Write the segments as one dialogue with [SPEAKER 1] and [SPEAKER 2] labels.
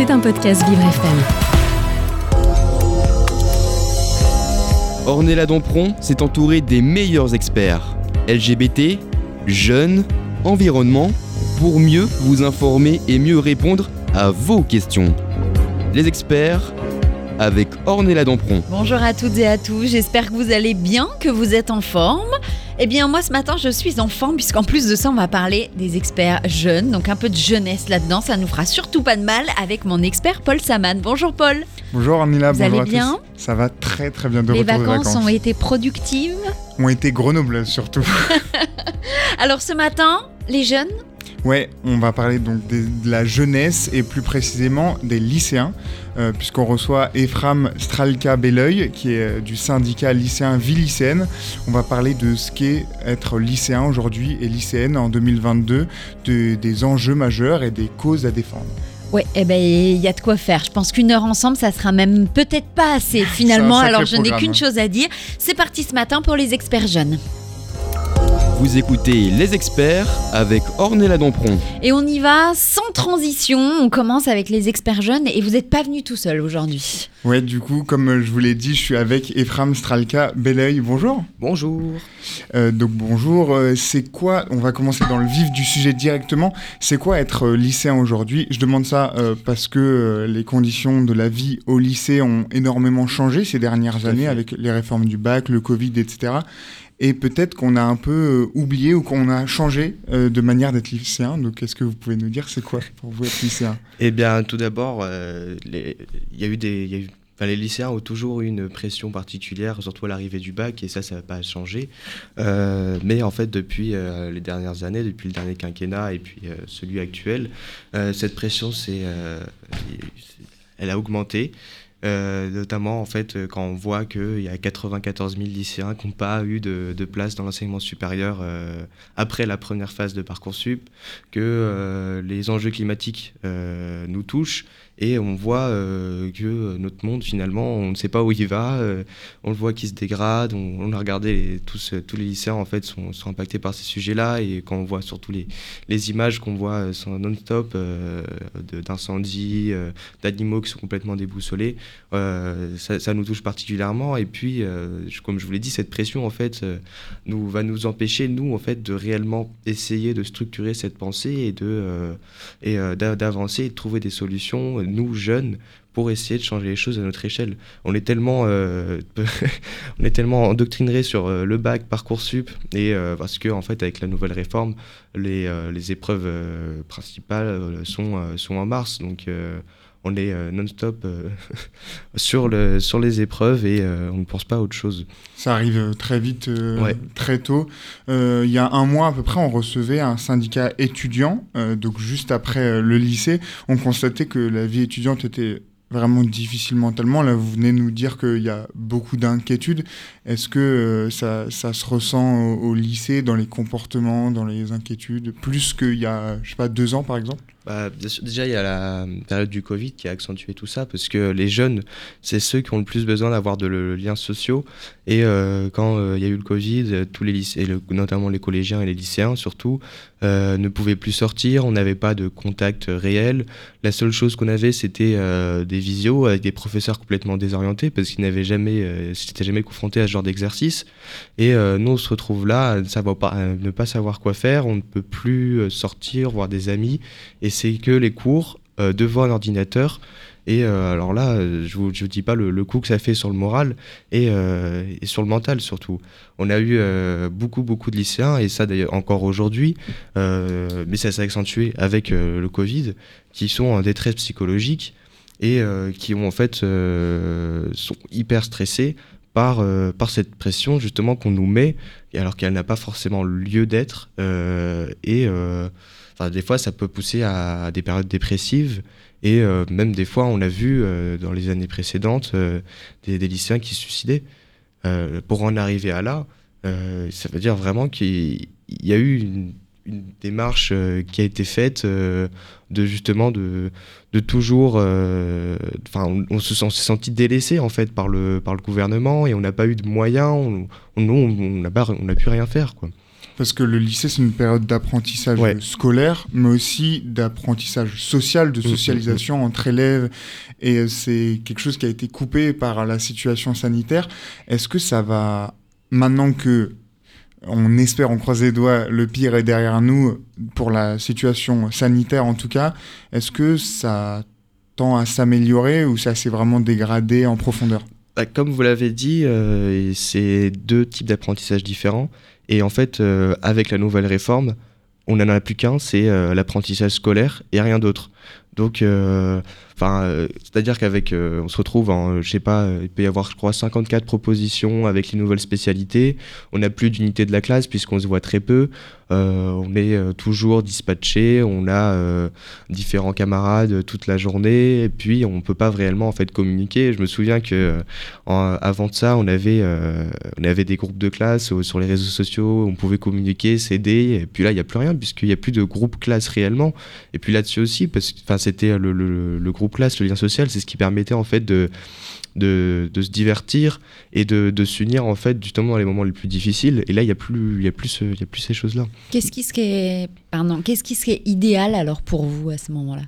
[SPEAKER 1] C'est un podcast Vivre FM.
[SPEAKER 2] Ornella Dompron s'est entourée des meilleurs experts LGBT, jeunes, environnement, pour mieux vous informer et mieux répondre à vos questions. Les experts avec Ornella Dompron.
[SPEAKER 3] Bonjour à toutes et à tous, j'espère que vous allez bien, que vous êtes en forme. Eh bien moi ce matin je suis en forme puisqu'en plus de ça on va parler des experts jeunes, donc un peu de jeunesse là-dedans, ça nous fera surtout pas de mal avec mon expert Paul Saman. Bonjour Paul.
[SPEAKER 4] Bonjour Amila,
[SPEAKER 3] Vous
[SPEAKER 4] bonjour
[SPEAKER 3] allez
[SPEAKER 4] à
[SPEAKER 3] bien
[SPEAKER 4] tous. Ça va très très bien de
[SPEAKER 3] Les
[SPEAKER 4] retour
[SPEAKER 3] vacances
[SPEAKER 4] vacances.
[SPEAKER 3] ont été productives.
[SPEAKER 4] Ont été Grenoble surtout.
[SPEAKER 3] Alors ce matin, les jeunes,
[SPEAKER 4] ouais, on va parler donc des- de la jeunesse et plus précisément des lycéens, euh, puisqu'on reçoit Ephram Stralka Belleuil, qui est euh, du syndicat lycéen Vie lycéenne. On va parler de ce qu'est être lycéen aujourd'hui et lycéenne en 2022, de- des enjeux majeurs et des causes à défendre.
[SPEAKER 3] Ouais, eh ben il y a de quoi faire. Je pense qu'une heure ensemble, ça sera même peut-être pas assez finalement. Alors je n'ai qu'une
[SPEAKER 4] hein.
[SPEAKER 3] chose à dire. C'est parti ce matin pour les experts jeunes.
[SPEAKER 2] Vous écoutez Les experts avec Ornella Dompron.
[SPEAKER 3] Et on y va sans transition. On commence avec les experts jeunes et vous n'êtes pas venu tout seul aujourd'hui.
[SPEAKER 4] Ouais, du coup, comme euh, je vous l'ai dit, je suis avec Ephram Stralka Belleuil. Bonjour.
[SPEAKER 2] Bonjour.
[SPEAKER 4] Euh, donc bonjour, euh, c'est quoi, on va commencer dans le vif du sujet directement, c'est quoi être lycéen aujourd'hui? Je demande ça euh, parce que euh, les conditions de la vie au lycée ont énormément changé ces dernières années
[SPEAKER 2] fait.
[SPEAKER 4] avec les réformes du bac, le Covid, etc. Et peut-être qu'on a un peu euh, oublié ou qu'on a changé euh, de manière d'être lycéen. Donc est-ce que vous pouvez nous dire c'est quoi pour vous être lycéen?
[SPEAKER 5] Eh bien, tout d'abord, euh, il y a eu des, les lycéens ont toujours eu une pression particulière, surtout à l'arrivée du bac, et ça, ça n'a pas changé. Mais en fait, depuis les dernières années, depuis le dernier quinquennat et puis celui actuel, cette pression, c'est- elle a augmenté. Euh, notamment en fait euh, quand on voit qu'il y a 94 000 lycéens qui n'ont pas eu de, place dans l'enseignement supérieur euh, après la première phase de Parcoursup, que euh, les enjeux climatiques euh, nous touchent et on voit euh, que notre monde finalement on ne sait pas où il va, euh, on le voit qui se dégrade, on, a regardé tous, tous les lycéens en fait sont, sont impactés par ces sujets-là. Et quand on voit surtout les, les images qu'on voit euh, sont non-stop euh, d'incendies, euh, d'animaux qui sont complètement déboussolés, euh, ça, nous touche particulièrement. Et puis euh, comme je vous l'ai dit cette pression en fait euh, nous va nous empêcher nous en fait de réellement essayer de structurer cette pensée et de euh, et euh, d'a- d'avancer et de trouver des solutions nous jeunes pour essayer de changer les choses à notre échelle. On est tellement euh, on est tellement endoctriné sur euh, le bac parcoursup et euh, parce que en fait avec la nouvelle réforme les, euh, les épreuves principales sont sont en mars. Donc on est euh, non-stop euh, sur, le, sur les épreuves et euh, on ne pense pas à autre chose.
[SPEAKER 4] Ça arrive très vite,
[SPEAKER 5] Ouais.
[SPEAKER 4] très tôt. Il y a un mois à peu près, on recevait un syndicat étudiant, donc juste après le lycée. On constatait que la vie étudiante était vraiment difficile mentalement. Là, vous venez nous dire qu'il y a beaucoup d'inquiétudes. Est-ce que euh, ça, ça se ressent au, au lycée, dans les comportements, dans les inquiétudes, plus qu'il y a, je sais pas, deux ans par exemple?
[SPEAKER 5] Bah, déjà, il y a la période du Covid qui a accentué tout ça parce que les jeunes, c'est ceux qui ont le plus besoin d'avoir de le- liens sociaux. Et euh, quand euh, il y a eu le Covid, euh, tous les lycées, notamment les collégiens et les lycéens surtout, ne pouvaient plus sortir. On n'avait pas de contact réel. La seule chose qu'on avait, c'était des visios avec des professeurs complètement désorientés parce qu'ils n'avaient jamais, s'étaient jamais confrontés à ce genre d'exercice. Et nous, on se retrouve là à ne, pas, savoir quoi faire. On ne peut plus sortir, voir des amis c'est que les cours euh, devant un ordinateur. Et euh, alors là, euh, je vous, vous dis pas le, coup que ça fait sur le moral et, et sur le mental surtout. On a eu beaucoup, beaucoup de lycéens, et ça d'ailleurs encore aujourd'hui, mais ça s'est accentué avec le Covid, qui sont en détresse psychologique et qui ont en fait sont hyper stressés par, par cette pression justement qu'on nous met, et alors qu'elle n'a pas forcément lieu d'être. et des fois, ça peut pousser à des périodes dépressives. Et euh, même des fois, on a vu euh, dans les années précédentes euh, des, lycéens qui se suicidaient. Pour en arriver à là, ça veut dire vraiment qu'il il y a eu une, démarche qui a été faite de justement de, toujours. Enfin, on, on se on senti délaissé en fait par le, par le gouvernement et on n'a pas eu de moyens. On, on, nous, on n'a on n'a pu rien faire.
[SPEAKER 4] Parce que le lycée, c'est une période d'apprentissage
[SPEAKER 5] Ouais.
[SPEAKER 4] scolaire, mais aussi d'apprentissage social, de
[SPEAKER 5] Mm, mm,
[SPEAKER 4] socialisation entre élèves. Et euh, c'est quelque chose qui a été coupé par la situation sanitaire. Est-ce que ça va, maintenant que on espère, on croise les doigts, le pire est derrière nous pour la situation sanitaire en tout cas, est-ce que ça tend à s'améliorer ou ça s'est vraiment dégradé en profondeur?
[SPEAKER 5] Bah, comme vous l'avez dit, euh, c'est deux types d'apprentissage différents. Et en fait, euh, avec la nouvelle réforme, on n'en a plus qu'un, c'est euh, l'apprentissage scolaire et rien d'autre. Donc, euh, euh, c'est-à-dire qu'avec, euh, on se retrouve en, je sais pas, euh, il peut y avoir, je crois, 54 propositions avec les nouvelles spécialités. On n'a plus d'unité de la classe puisqu'on se voit très peu. Euh, on est euh, toujours dispatché, on a euh, différents camarades toute la journée, et puis on peut pas réellement en fait communiquer. Je me souviens que euh, avant de ça, on avait, euh, on avait des groupes de classe euh, sur les réseaux sociaux, on pouvait communiquer, s'aider, et puis là, il n'y a plus rien, puisqu'il n'y a plus de groupe classe réellement. Et puis là-dessus aussi, parce que enfin, c'était le- le groupe classe, le lien social, c'est ce qui permettait en fait de, de, de se divertir et de, de s'unir en fait justement dans les moments les plus difficiles. Et là, il n'y a, plus- il y a, plus y a plus ces choses-là.
[SPEAKER 3] Qu'est-ce qui serait, pardon, qu'est-ce qui serait idéal alors pour vous à ce moment-là?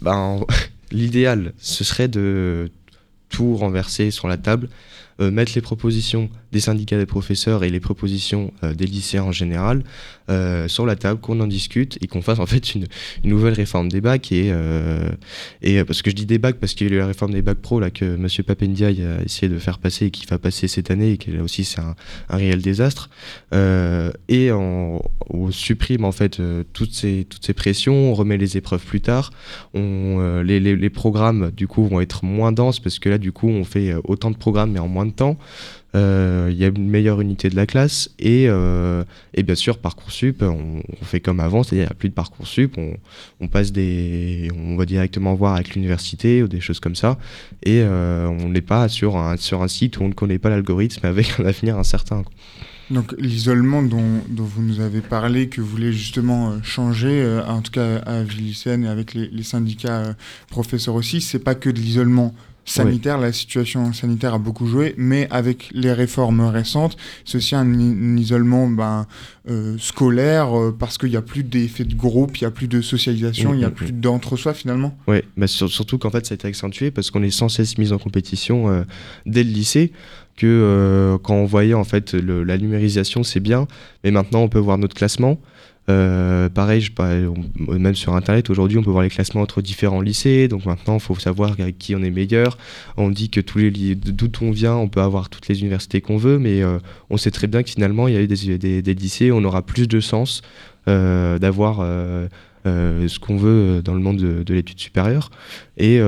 [SPEAKER 5] Ben, l'idéal, ce serait de tout renverser sur la table, euh, mettre les propositions des syndicats des professeurs et les propositions euh, des lycéens en général euh, sur la table, qu'on en discute et qu'on fasse en fait une, une nouvelle réforme des bacs. Et, euh, et parce que je dis des bacs parce qu'il y a eu la réforme des bacs pro là, que M. Papendiaï a essayé de faire passer et qui va passer cette année et qui là aussi c'est un, un réel désastre. Et on, on supprime en fait toutes, ces, toutes ces pressions, on remet les épreuves plus tard on, les, les- les programmes du coup vont être moins denses parce que là du coup on fait autant de programmes mais en moins de temps. Euh, Il y a une meilleure unité de la classe et, euh, et bien sûr Parcoursup, on, fait comme avant, c'est-à-dire il n'y a plus de Parcoursup, on, passe des, on va directement voir avec l'université ou des choses comme ça et euh, on n'est pas sur un, sur un site où on ne connaît pas l'algorithme avec un avenir incertain.
[SPEAKER 4] Donc l'isolement dont, dont vous nous avez parlé, que vous voulez justement changer, en tout cas à Villicène et avec les, syndicats professeurs aussi, c'est pas que de l'isolement sanitaire, la situation sanitaire a beaucoup joué, mais avec les réformes récentes, c'est aussi un, un isolement ben, euh, scolaire euh, parce qu'il n'y a plus d'effet de groupe, il n'y a plus de socialisation, il n'y a plus d'entre-soi finalement.
[SPEAKER 5] Ouais, bah sur- surtout qu'en fait ça a été accentué parce qu'on est sans cesse mis en compétition euh, dès le lycée. Que quand on voyait en fait le- la numérisation c'est bien, mais maintenant on peut voir notre classement. Euh, pareil, je, par- on- même sur internet aujourd'hui on peut voir les classements entre différents lycées, donc maintenant il faut savoir avec qui on est meilleur. On dit que tous les ly- d'où on vient, on peut avoir toutes les universités qu'on veut, mais euh, on sait très bien que finalement il y a eu des, des, des lycées, où on aura plus de chance euh, d'avoir ce qu'on veut dans le monde de, de l'étude supérieure. Et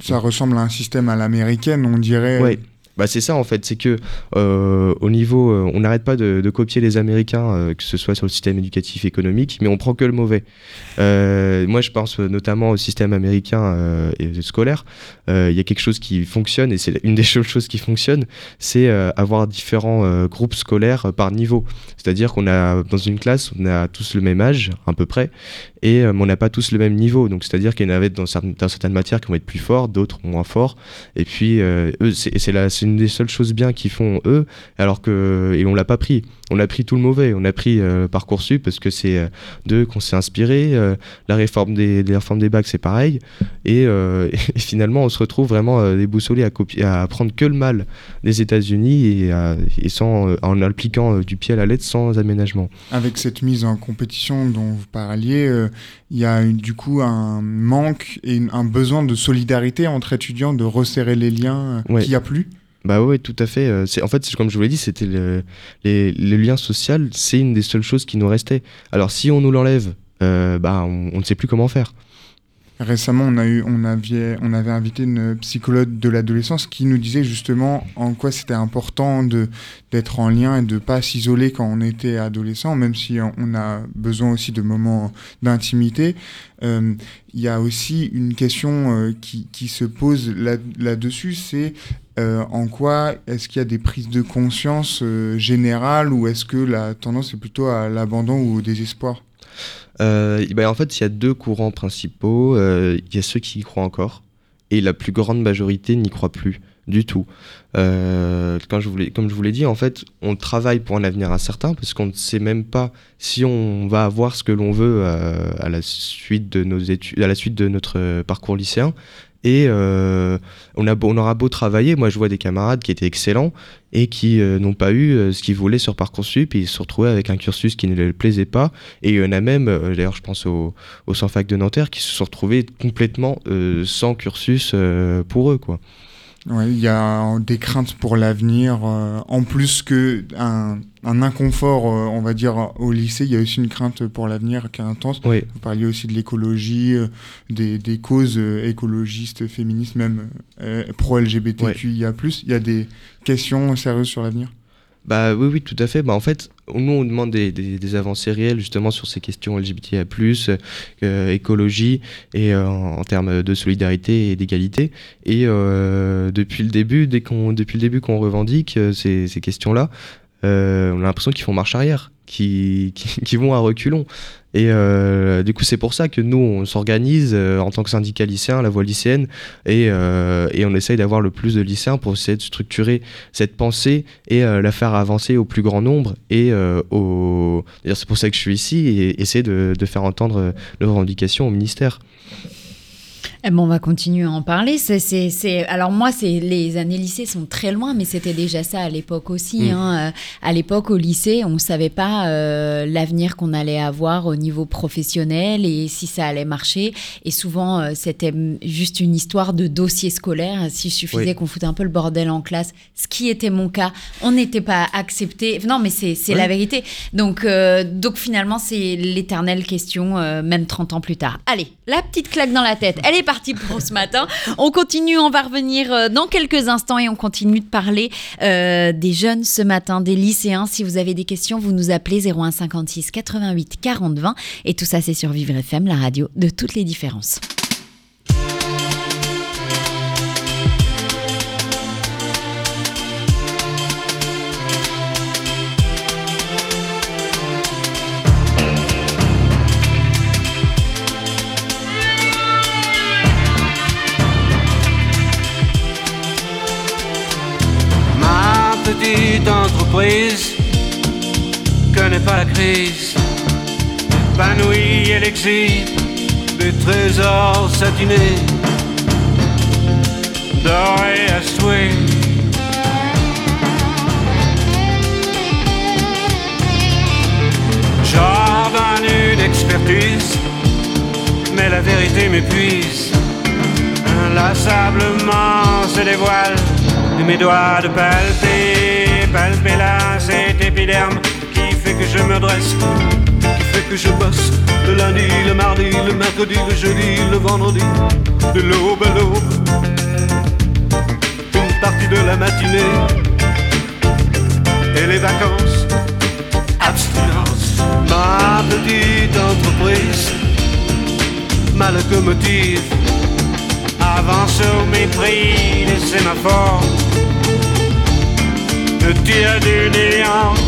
[SPEAKER 4] Ça ressemble à un système à l'américaine, on dirait.
[SPEAKER 5] ouais. Bah c'est ça en fait, c'est que euh, au niveau, euh, on n'arrête pas de, copier les Américains, euh, que ce soit sur le système éducatif économique, mais on prend que le mauvais. Moi je pense notamment au système américain et scolaire. Il y a quelque chose qui fonctionne et c'est une des choses qui fonctionne, c'est avoir différents groupes scolaires par niveau. C'est-à-dire qu'on a dans une classe, on a tous le même âge à peu près, et on n'a pas tous le même niveau. Donc c'est-à-dire qu'il y en avait dans certaines, matières qui vont être plus forts, d'autres moins forts. Et puis c'est la- une des seules choses bien qu'ils font eux, alors que et on l'a pas pris. On a pris tout le mauvais. On a pris euh, parcoursup parce que c'est euh, d'eux qu'on s'est inspiré. Euh, la réforme des, réformes des bacs c'est pareil. Et, euh, et finalement on se retrouve vraiment euh, déboussolé à copier, à apprendre que le mal des États-Unis et, à- et sans en appliquant du pied à la lettre sans aménagement.
[SPEAKER 4] Avec cette mise en compétition dont vous parliez, il y a du coup un manque et un besoin de solidarité entre étudiants, de resserrer les liens
[SPEAKER 5] Ouais.
[SPEAKER 4] qu'il n'y a plus?
[SPEAKER 5] Bah ouais, tout à fait. Euh, C'est en fait, comme je vous l'ai dit, c'était le, lien social, c'est une des seules choses qui nous restait. Alors si on nous l'enlève, euh, bah on, ne sait plus comment faire.
[SPEAKER 4] Récemment, on, a eu, on, avait, invité une psychologue de l'adolescence qui nous disait justement en quoi c'était important de- d'être en lien et de ne pas s'isoler quand on était adolescent, même si on- a besoin aussi de moments d'intimité. Euh, Il y a aussi une question qui, se pose là- là-dessus, c'est euh, en quoi est-ce qu'il y a des prises de conscience euh, générales ou est-ce que la tendance est plutôt à l'abandon ou au désespoir?
[SPEAKER 5] Euh, ben, en fait, il y a deux courants principaux. Il y a ceux qui y croient encore, et la plus grande majorité n'y croit plus. du tout. Comme je vous l'ai dit, en fait, on travaille pour un avenir incertain parce qu'on ne sait même pas si on va avoir ce que l'on veut à la suite de notre parcours lycéen. Et euh, on, a on aura beau travailler, moi je vois des camarades qui étaient excellents et qui euh, n'ont pas eu euh, ce qu'ils voulaient sur Parcoursup et ils se sont retrouvés avec un cursus qui ne leur plaisait pas. Et il y en a même, d'ailleurs je pense au, au Fac de Nanterre, qui se sont retrouvés complètement sans cursus pour eux. quoi.
[SPEAKER 4] Ouais, il y a des craintes pour l'avenir, euh, en plus que un, un inconfort, euh, on va dire, au lycée, il y a aussi une crainte pour l'avenir qui est intense.
[SPEAKER 5] Oui.
[SPEAKER 4] Vous parliez aussi de l'écologie, euh, des, des, causes écologistes, féministes, même pro-LGBTQIA+. Il y a des questions sérieuses sur l'avenir?
[SPEAKER 5] Bah oui, oui, tout à fait. Bah, en fait, nous, on demande des, des, avancées réelles justement sur ces questions LGBTIA+, euh, écologie et euh, en, termes de solidarité et d'égalité. Et euh, depuis le début, dès qu'on, depuis le début qu'on revendique euh, ces, ces questions-là, euh, on a l'impression qu'ils font marche arrière, qu'ils, qui vont à reculons. Et euh, du coup, c'est pour ça que nous, on s'organise euh, en tant que syndicat lycéen, la voie lycéenne, et, euh, et on essaye d'avoir le plus de lycéens pour essayer de structurer cette pensée et la faire avancer au plus grand nombre. Et c'est pour ça que je suis ici et essayer de faire entendre nos revendications au ministère.
[SPEAKER 3] Eh bon, on va continuer à en parler. C'est, c'est, c'est... Alors moi, c'est... les années lycée sont très loin, mais c'était déjà ça à l'époque aussi.
[SPEAKER 5] Mm.
[SPEAKER 3] Hein. À l'époque, au lycée, on ne savait pas euh, l'avenir qu'on allait avoir au niveau professionnel et si ça allait marcher. Et souvent, euh, c'était juste une histoire de dossier scolaire. S'il suffisait
[SPEAKER 5] Oui.
[SPEAKER 3] qu'on foute un peu le bordel en classe, ce qui était mon cas, on n'était pas accepté. Non, mais c'est, c'est
[SPEAKER 5] Ouais.
[SPEAKER 3] la vérité. Donc, euh, donc finalement, c'est l'éternelle question, euh, même 30 ans plus tard. Allez, la petite claque dans la tête, elle est partie pour ce matin. On continue, on va revenir euh, dans quelques instants et on continue de parler euh, des jeunes ce matin, des lycéens. Si vous avez des questions, vous nous appelez 01 56 88 40 20. Et tout ça, c'est sur Vivre FM, la radio de toutes les différences.
[SPEAKER 6] La crise. Épanouie, elle exhibe des trésors satinés, dorés à souhait. J'ordonne une expertise, mais la vérité m'épuise. Inlassablement se dévoile de mes doigts de palper, palper là cet épiderme que je me dresse, qui fait que je bosse. Le lundi, le mardi, le mercredi, le jeudi, le vendredi, de l'aube à l'aube, une partie de la matinée et les vacances, abstinence, ma petite entreprise, ma locomotive avance au mépris des sémaphores Le tir du néant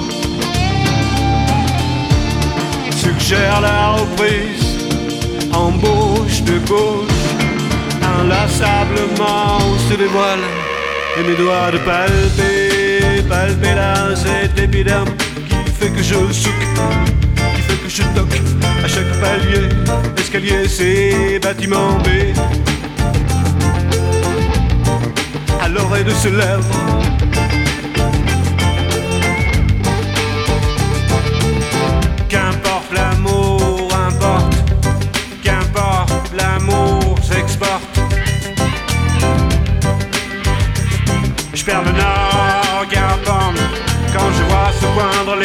[SPEAKER 6] Suggère la reprise, embauche de gauche, inlassablement se dévoile. Et mes doigts de palper, palper là cet épiderme qui fait que je souque qui fait que je toque à chaque palier, escalier, c'est bâtiment B. À l'oreille de ce lèvre.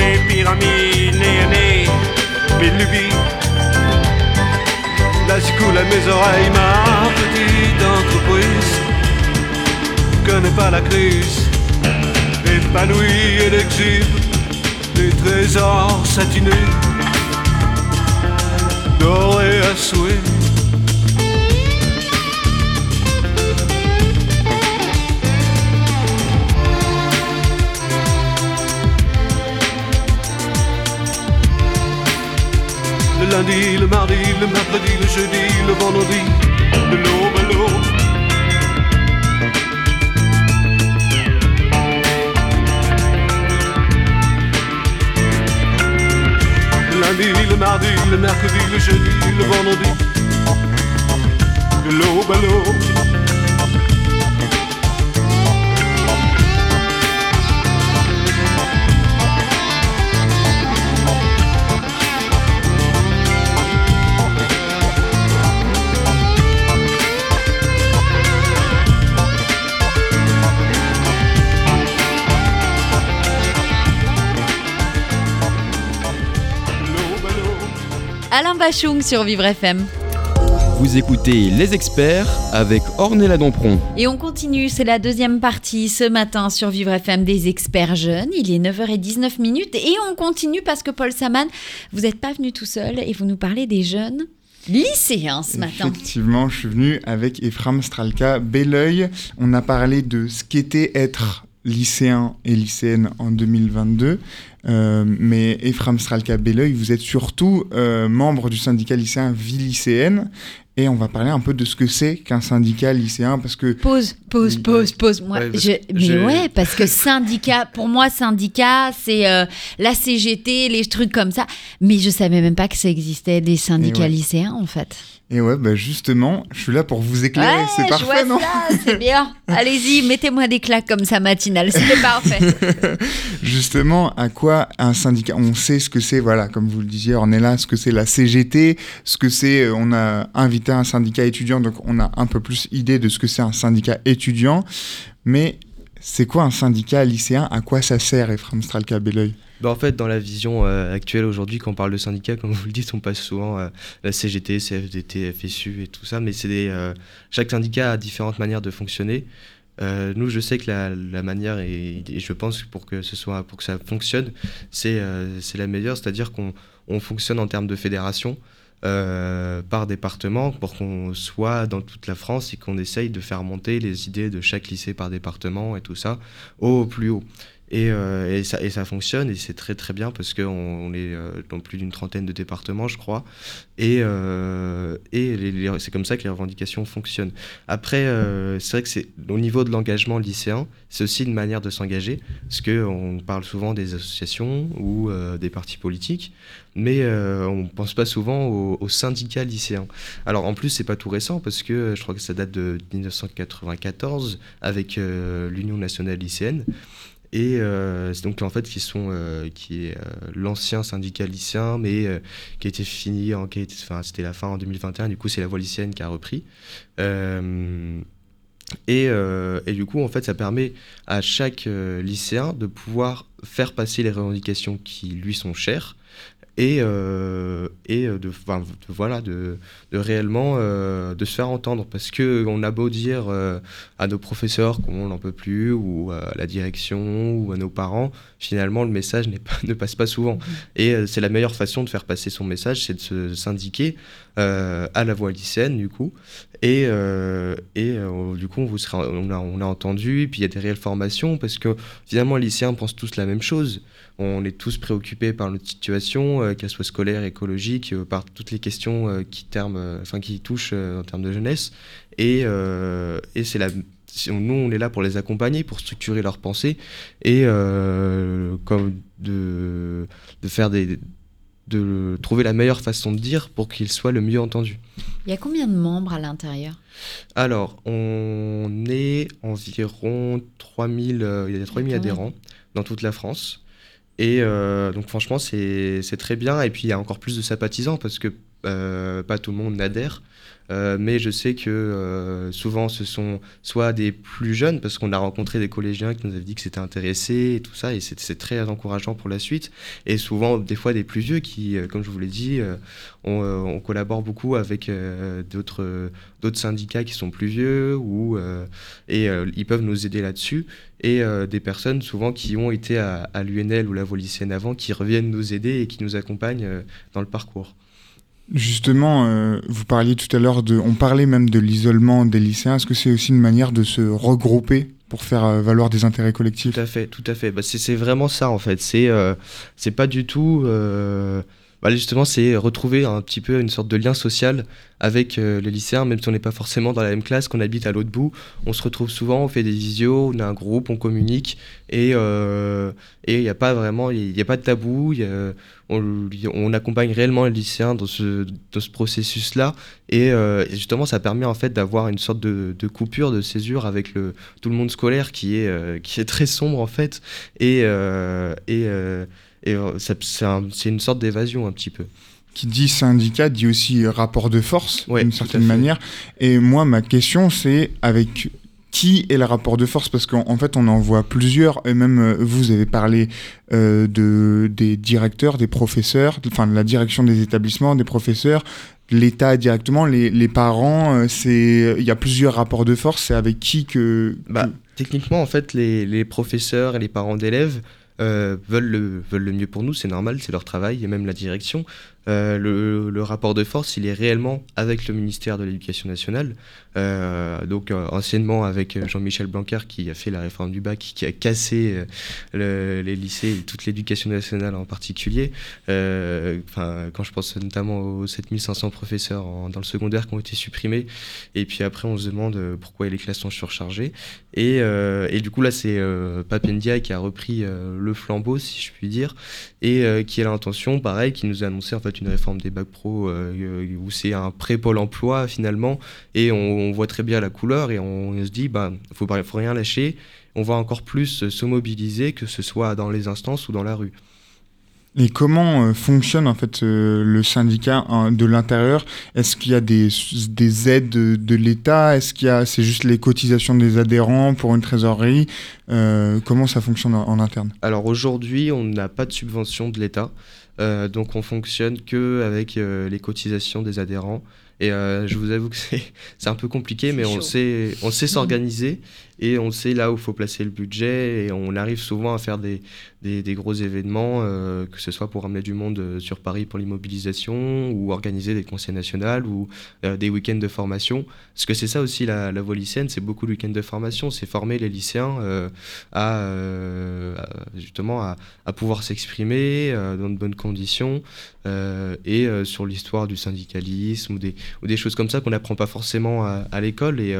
[SPEAKER 6] Les pyramides nez à nez, mes lubies. La ça coule à mes oreilles, ma petite entreprise connaît pas la crise, épanouie et exhibe des trésors satinés, dorés à souhait. Le lundi, le mardi, le mercredi, le jeudi, le vendredi, de l'aube à l'aube. Lundi, le mardi, le mercredi, le jeudi, le vendredi, de l'aube à.
[SPEAKER 3] Alain Bachung sur Vivre FM.
[SPEAKER 2] Vous écoutez Les Experts avec Ornella Dampron.
[SPEAKER 3] Et on continue, c'est la deuxième partie ce matin sur Vivre FM des experts jeunes. Il est 9h19 minutes et on continue parce que Paul Saman, vous n'êtes pas venu tout seul et vous nous parlez des jeunes lycéens ce matin.
[SPEAKER 4] Effectivement, je suis venu avec Ephraim Stralka Belleuil. On a parlé de ce qu'était être lycéen et lycéenne en 2022. Euh, mais Ephraim Stralka Belleuil, vous êtes surtout euh, membre du syndicat lycéen Vie lycéenne. Et on va parler un peu de ce que c'est qu'un syndicat lycéen parce que
[SPEAKER 3] Pause, pause,
[SPEAKER 4] Oui,
[SPEAKER 3] pause, pause. Moi,
[SPEAKER 5] Ouais, parce
[SPEAKER 3] je-
[SPEAKER 5] que
[SPEAKER 3] mais ouais, parce que syndicat, pour moi, syndicat, c'est euh, la CGT, les trucs comme ça. Mais je savais même pas que ça existait des syndicats
[SPEAKER 4] ouais.
[SPEAKER 3] lycéens, en fait.
[SPEAKER 4] Et ouais, bah justement, je suis là pour vous éclairer.
[SPEAKER 3] Ouais,
[SPEAKER 4] c'est
[SPEAKER 3] je
[SPEAKER 4] parfait,
[SPEAKER 3] vois
[SPEAKER 4] non
[SPEAKER 3] ça, c'est bien. Allez-y, mettez-moi des claques comme ça matinale, c'est parfait.
[SPEAKER 4] Justement, à quoi un syndicat On sait ce que c'est, voilà, comme vous le disiez, Ornella, ce que c'est la CGT, ce que c'est. euh, On a invité un syndicat étudiant, donc on a un peu plus idée de ce que c'est un syndicat étudiant. Mais c'est quoi un syndicat lycéen? À quoi ça sert, Ephraim Stralka Belleuil
[SPEAKER 5] Bah, en fait, dans la vision euh, actuelle aujourd'hui, quand on parle de syndicats, comme vous le dites, on passe souvent euh, la CGT, CFDT, FSU et tout ça, mais c'est des, euh, chaque syndicat a différentes manières de fonctionner. Nous, je sais que la, manière, et, je pense que pour que, ce soit, pour que ça fonctionne, c'est la meilleure, c'est-à-dire qu'on on fonctionne en termes de fédération. par département pour qu'on soit dans toute la France et qu'on essaye de faire monter les idées de chaque lycée par département et tout ça au plus haut. Et, euh, et, ça, fonctionne et c'est très très bien parce qu'on on est euh, dans plus d'une trentaine de départements, je crois. Et, euh, c'est comme ça que les revendications fonctionnent. Après, c'est vrai que c'est au niveau de l'engagement lycéen, c'est aussi une manière de s'engager parce qu'on parle souvent des associations ou des partis politiques, mais on ne pense pas souvent aux, aux syndicats lycéens. Alors en plus, c'est pas tout récent parce que je crois que ça date de 1994 avec l'Union nationale lycéenne. Et euh, c'est donc en fait qui sont euh, qui est euh, l'ancien syndicat lycéen, mais qui a été fini en enfin c'était la fin en 2021. Du coup, c'est la voie lycéenne qui a repris. Et, et du coup, en fait, ça permet à chaque lycéen de pouvoir faire passer les revendications qui lui sont chères et, euh, et euh, de, enfin, de- voilà, de, de réellement euh, de se faire entendre. Parce que on a beau dire euh, à nos professeurs qu'on n'en peut plus, ou à la direction, ou à nos parents, finalement, le message pas- ne passe pas souvent. Et euh, c'est la meilleure façon de faire passer son message, c'est de se syndiquer à la voie lycéenne, du coup. Et, euh, et euh, du coup, on, vous sera, on, a, on a entendu, et puis il y a des réelles formations, parce que finalement, les lycéens pensent tous la même chose. On est tous préoccupés par notre situation, euh, qu'elle soit scolaire, écologique, euh, par toutes les questions euh, qui, euh, enfin, qui touchent euh, en termes de jeunesse. Et, euh, et c'est la, nous, on est là pour les accompagner, pour structurer leurs pensées et euh, comme de, de faire des de trouver la meilleure façon de dire pour qu'il soit le mieux entendu.
[SPEAKER 3] Il y a combien de membres à l'intérieur?
[SPEAKER 5] Alors, on est environ 3000, euh, il y a 3000
[SPEAKER 3] Quand même.
[SPEAKER 5] adhérents dans toute la France. Et euh, donc franchement, c'est très bien. Et puis il y a encore plus de sympathisants parce que euh, pas tout le monde n'adhère. Euh, mais je sais que euh, souvent ce sont soit des plus jeunes, parce qu'on a rencontré des collégiens qui nous avaient dit que c'était intéressé et tout ça, et c'est très encourageant pour la suite. Et souvent, des fois, des plus vieux qui, euh, comme je vous l'ai dit, on, collabore beaucoup avec d'autres syndicats qui sont plus vieux, ou, et ils peuvent nous aider là-dessus. Et des personnes souvent qui ont été à, l'UNL ou la voie lycéenne avant, qui reviennent nous aider et qui nous accompagnent dans le parcours.
[SPEAKER 4] Justement, euh, vous parliez tout à l'heure de. On parlait même de l'isolement des lycéens. Est-ce que c'est aussi une manière de se regrouper pour faire euh, valoir des intérêts collectifs?
[SPEAKER 5] Tout à fait, tout à fait. Bah, c'est vraiment ça en fait. C'est euh, c'est pas du tout. Euh, bah, justement, c'est retrouver un petit peu une sorte de lien social avec euh, les lycéens, même si on n'est pas forcément dans la même classe, qu'on habite à l'autre bout. On se retrouve souvent, on fait des visios, on a un groupe, on communique et euh, il n'y a pas vraiment, il n'y a pas de tabou. on, accompagne réellement les lycéens dans ce, dans ce processus-là et, euh, justement, ça permet en fait d'avoir une sorte de, coupure, de césure avec le tout le monde scolaire qui est euh, qui est très sombre en fait euh, euh, et euh, c'est un- c'est une sorte d'évasion un petit peu.
[SPEAKER 4] Qui dit syndicat dit aussi rapport de force,
[SPEAKER 5] Ouais,
[SPEAKER 4] d'une certaine manière. Et moi, ma question, c'est avec qui est le rapport de force? Parce qu'en en fait, on en voit plusieurs. Et même euh, vous avez parlé euh, de, des directeurs, des professeurs, de- enfin de la direction des établissements, des professeurs, l'État directement, les, les parents. c'est Il y a plusieurs rapports de force. C'est avec qui que.
[SPEAKER 5] Bah,
[SPEAKER 4] que-
[SPEAKER 5] Techniquement, en fait, les, les professeurs et les parents d'élèves veulent, le, veulent le mieux pour nous, c'est normal, c'est leur travail, et même la direction. Euh, le, rapport de force, il est réellement avec le ministère de l'Éducation nationale, euh, donc euh, anciennement avec Jean-Michel Blanquer qui a fait la réforme du bac, qui a cassé le- les lycées et toute l'éducation nationale en particulier. Quand je pense notamment aux 7500 professeurs dans le secondaire qui ont été supprimés, et puis après on se demande pourquoi les classes sont surchargées. Et, et du coup, là, c'est Papendia qui a repris le flambeau, si je puis dire, et qui a l'intention, pareil, qui nous a annoncé en fait une réforme des bacs pro euh, euh, où c'est un pré-pôle emploi finalement, et on, on voit très bien la couleur et on, se dit, bah, faut, faut rien lâcher. On va encore plus se mobiliser, que ce soit dans les instances ou dans la rue.
[SPEAKER 4] Et comment euh, fonctionne en fait euh, le syndicat hein, de l'intérieur? Est-ce qu'il y a des, des aides de, de l'État? Est-ce qu'il y a c'est juste les cotisations des adhérents pour une trésorerie? Euh, Comment ça fonctionne en, en interne?
[SPEAKER 5] Alors aujourd'hui, on n'a pas de subvention de l'État, euh, donc on fonctionne que avec euh, les cotisations des adhérents. Et euh, je vous avoue que c'est un peu compliqué, mais on
[SPEAKER 3] chaud.
[SPEAKER 5] sait, on sait s'organiser et on sait là où il faut placer le budget. Et on arrive souvent à faire des, des, gros événements, euh, que ce soit pour ramener du monde euh, sur Paris pour l'immobilisation, ou organiser des conseils nationaux, ou euh, des week-ends de formation. Parce que c'est ça aussi la, voie lycéenne, c'est beaucoup de week-ends de formation, c'est former les lycéens à, justement à, pouvoir s'exprimer dans de bonnes conditions et sur l'histoire du syndicalisme ou des, ou des choses comme ça qu'on n'apprend pas forcément à, à l'école. Et,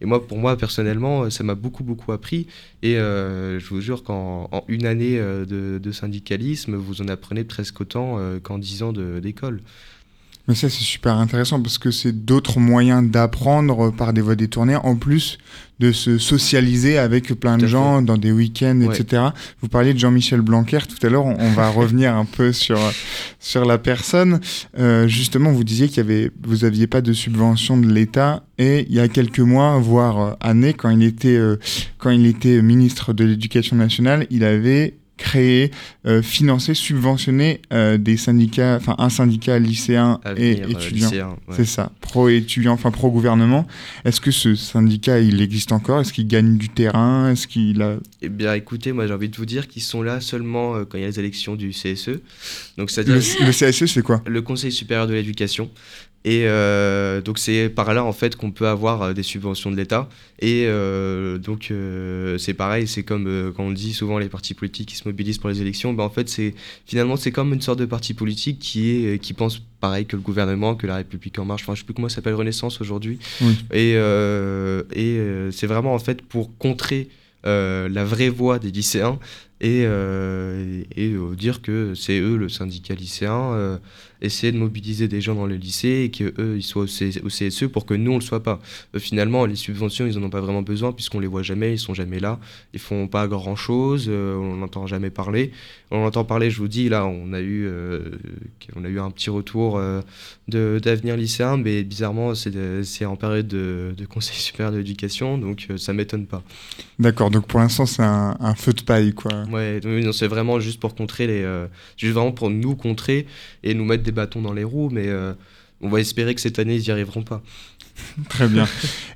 [SPEAKER 5] et moi, pour moi, personnellement, ça m'a beaucoup, beaucoup appris. Et euh, je vous jure qu'en en une année euh, de, syndicalisme, vous en apprenez presque autant euh, qu'en dix ans d'école.
[SPEAKER 4] Mais ça c'est super intéressant parce que c'est d'autres moyens d'apprendre par des voies détournées en plus de se socialiser avec plein de gens dans des week-ends,
[SPEAKER 5] Ouais.
[SPEAKER 4] etc. Vous parliez de Jean-Michel Blanquer tout à l'heure, on, on va revenir un peu sur, sur la personne. Euh, justement, vous disiez qu'il y avait, vous aviez pas de subvention de l'État et il y a quelques mois, voire euh, années, quand il était, euh, quand il était ministre de l'Éducation nationale, il avait créé, euh, financé, subventionné euh, des syndicats, enfin un syndicat lycéen et
[SPEAKER 5] Avenir, euh,
[SPEAKER 4] étudiant.
[SPEAKER 5] ouais.
[SPEAKER 4] C'est ça, pro-étudiant, enfin pro-gouvernement. Est-ce que ce syndicat, il existe encore? Est-ce qu'il gagne du terrain? Est-ce qu'il a...
[SPEAKER 5] Eh bien, écoutez, moi j'ai envie de vous dire qu'ils sont là seulement euh, quand il y a les élections du CSE. Donc,
[SPEAKER 4] Le, le CSE, c'est quoi?
[SPEAKER 5] Le Conseil supérieur de l'éducation. Et euh, donc c'est par là en fait qu'on peut avoir euh, des subventions de l'État. Et euh, donc euh, c'est pareil, c'est comme quand on dit souvent les partis politiques qui se mobilisent pour les élections. Ben, en fait c'est finalement c'est comme une sorte de parti politique qui est qui pense pareil que le gouvernement, que la République en marche. Enfin je sais plus comment ça s'appelle Renaissance aujourd'hui.
[SPEAKER 4] Oui.
[SPEAKER 5] Et, et c'est vraiment en fait pour contrer euh, la vraie voix des lycéens et, euh, euh, dire que c'est eux, le syndicat lycéen, euh, essayer de mobiliser des gens dans le lycée et qu'eux, ils soient au, CSE pour que nous, on le soit pas. Finalement, les subventions, ils en ont pas vraiment besoin puisqu'on les voit jamais, ils sont jamais là, ils font pas grand-chose, on n'entend jamais parler. On entend parler, je vous dis, là, on a eu, on a eu un petit retour d'avenir lycéen, mais bizarrement, c'est en période de, conseil supérieur de l'éducation, donc ça m'étonne pas.
[SPEAKER 4] D'accord, donc pour l'instant, c'est un feu de paille, quoi.
[SPEAKER 5] Ouais, c'est vraiment juste pour contrer les, euh, juste vraiment pour nous contrer et nous mettre des bâtons dans les roues, mais euh, on va espérer que cette année ils y arriveront pas.
[SPEAKER 4] Très bien.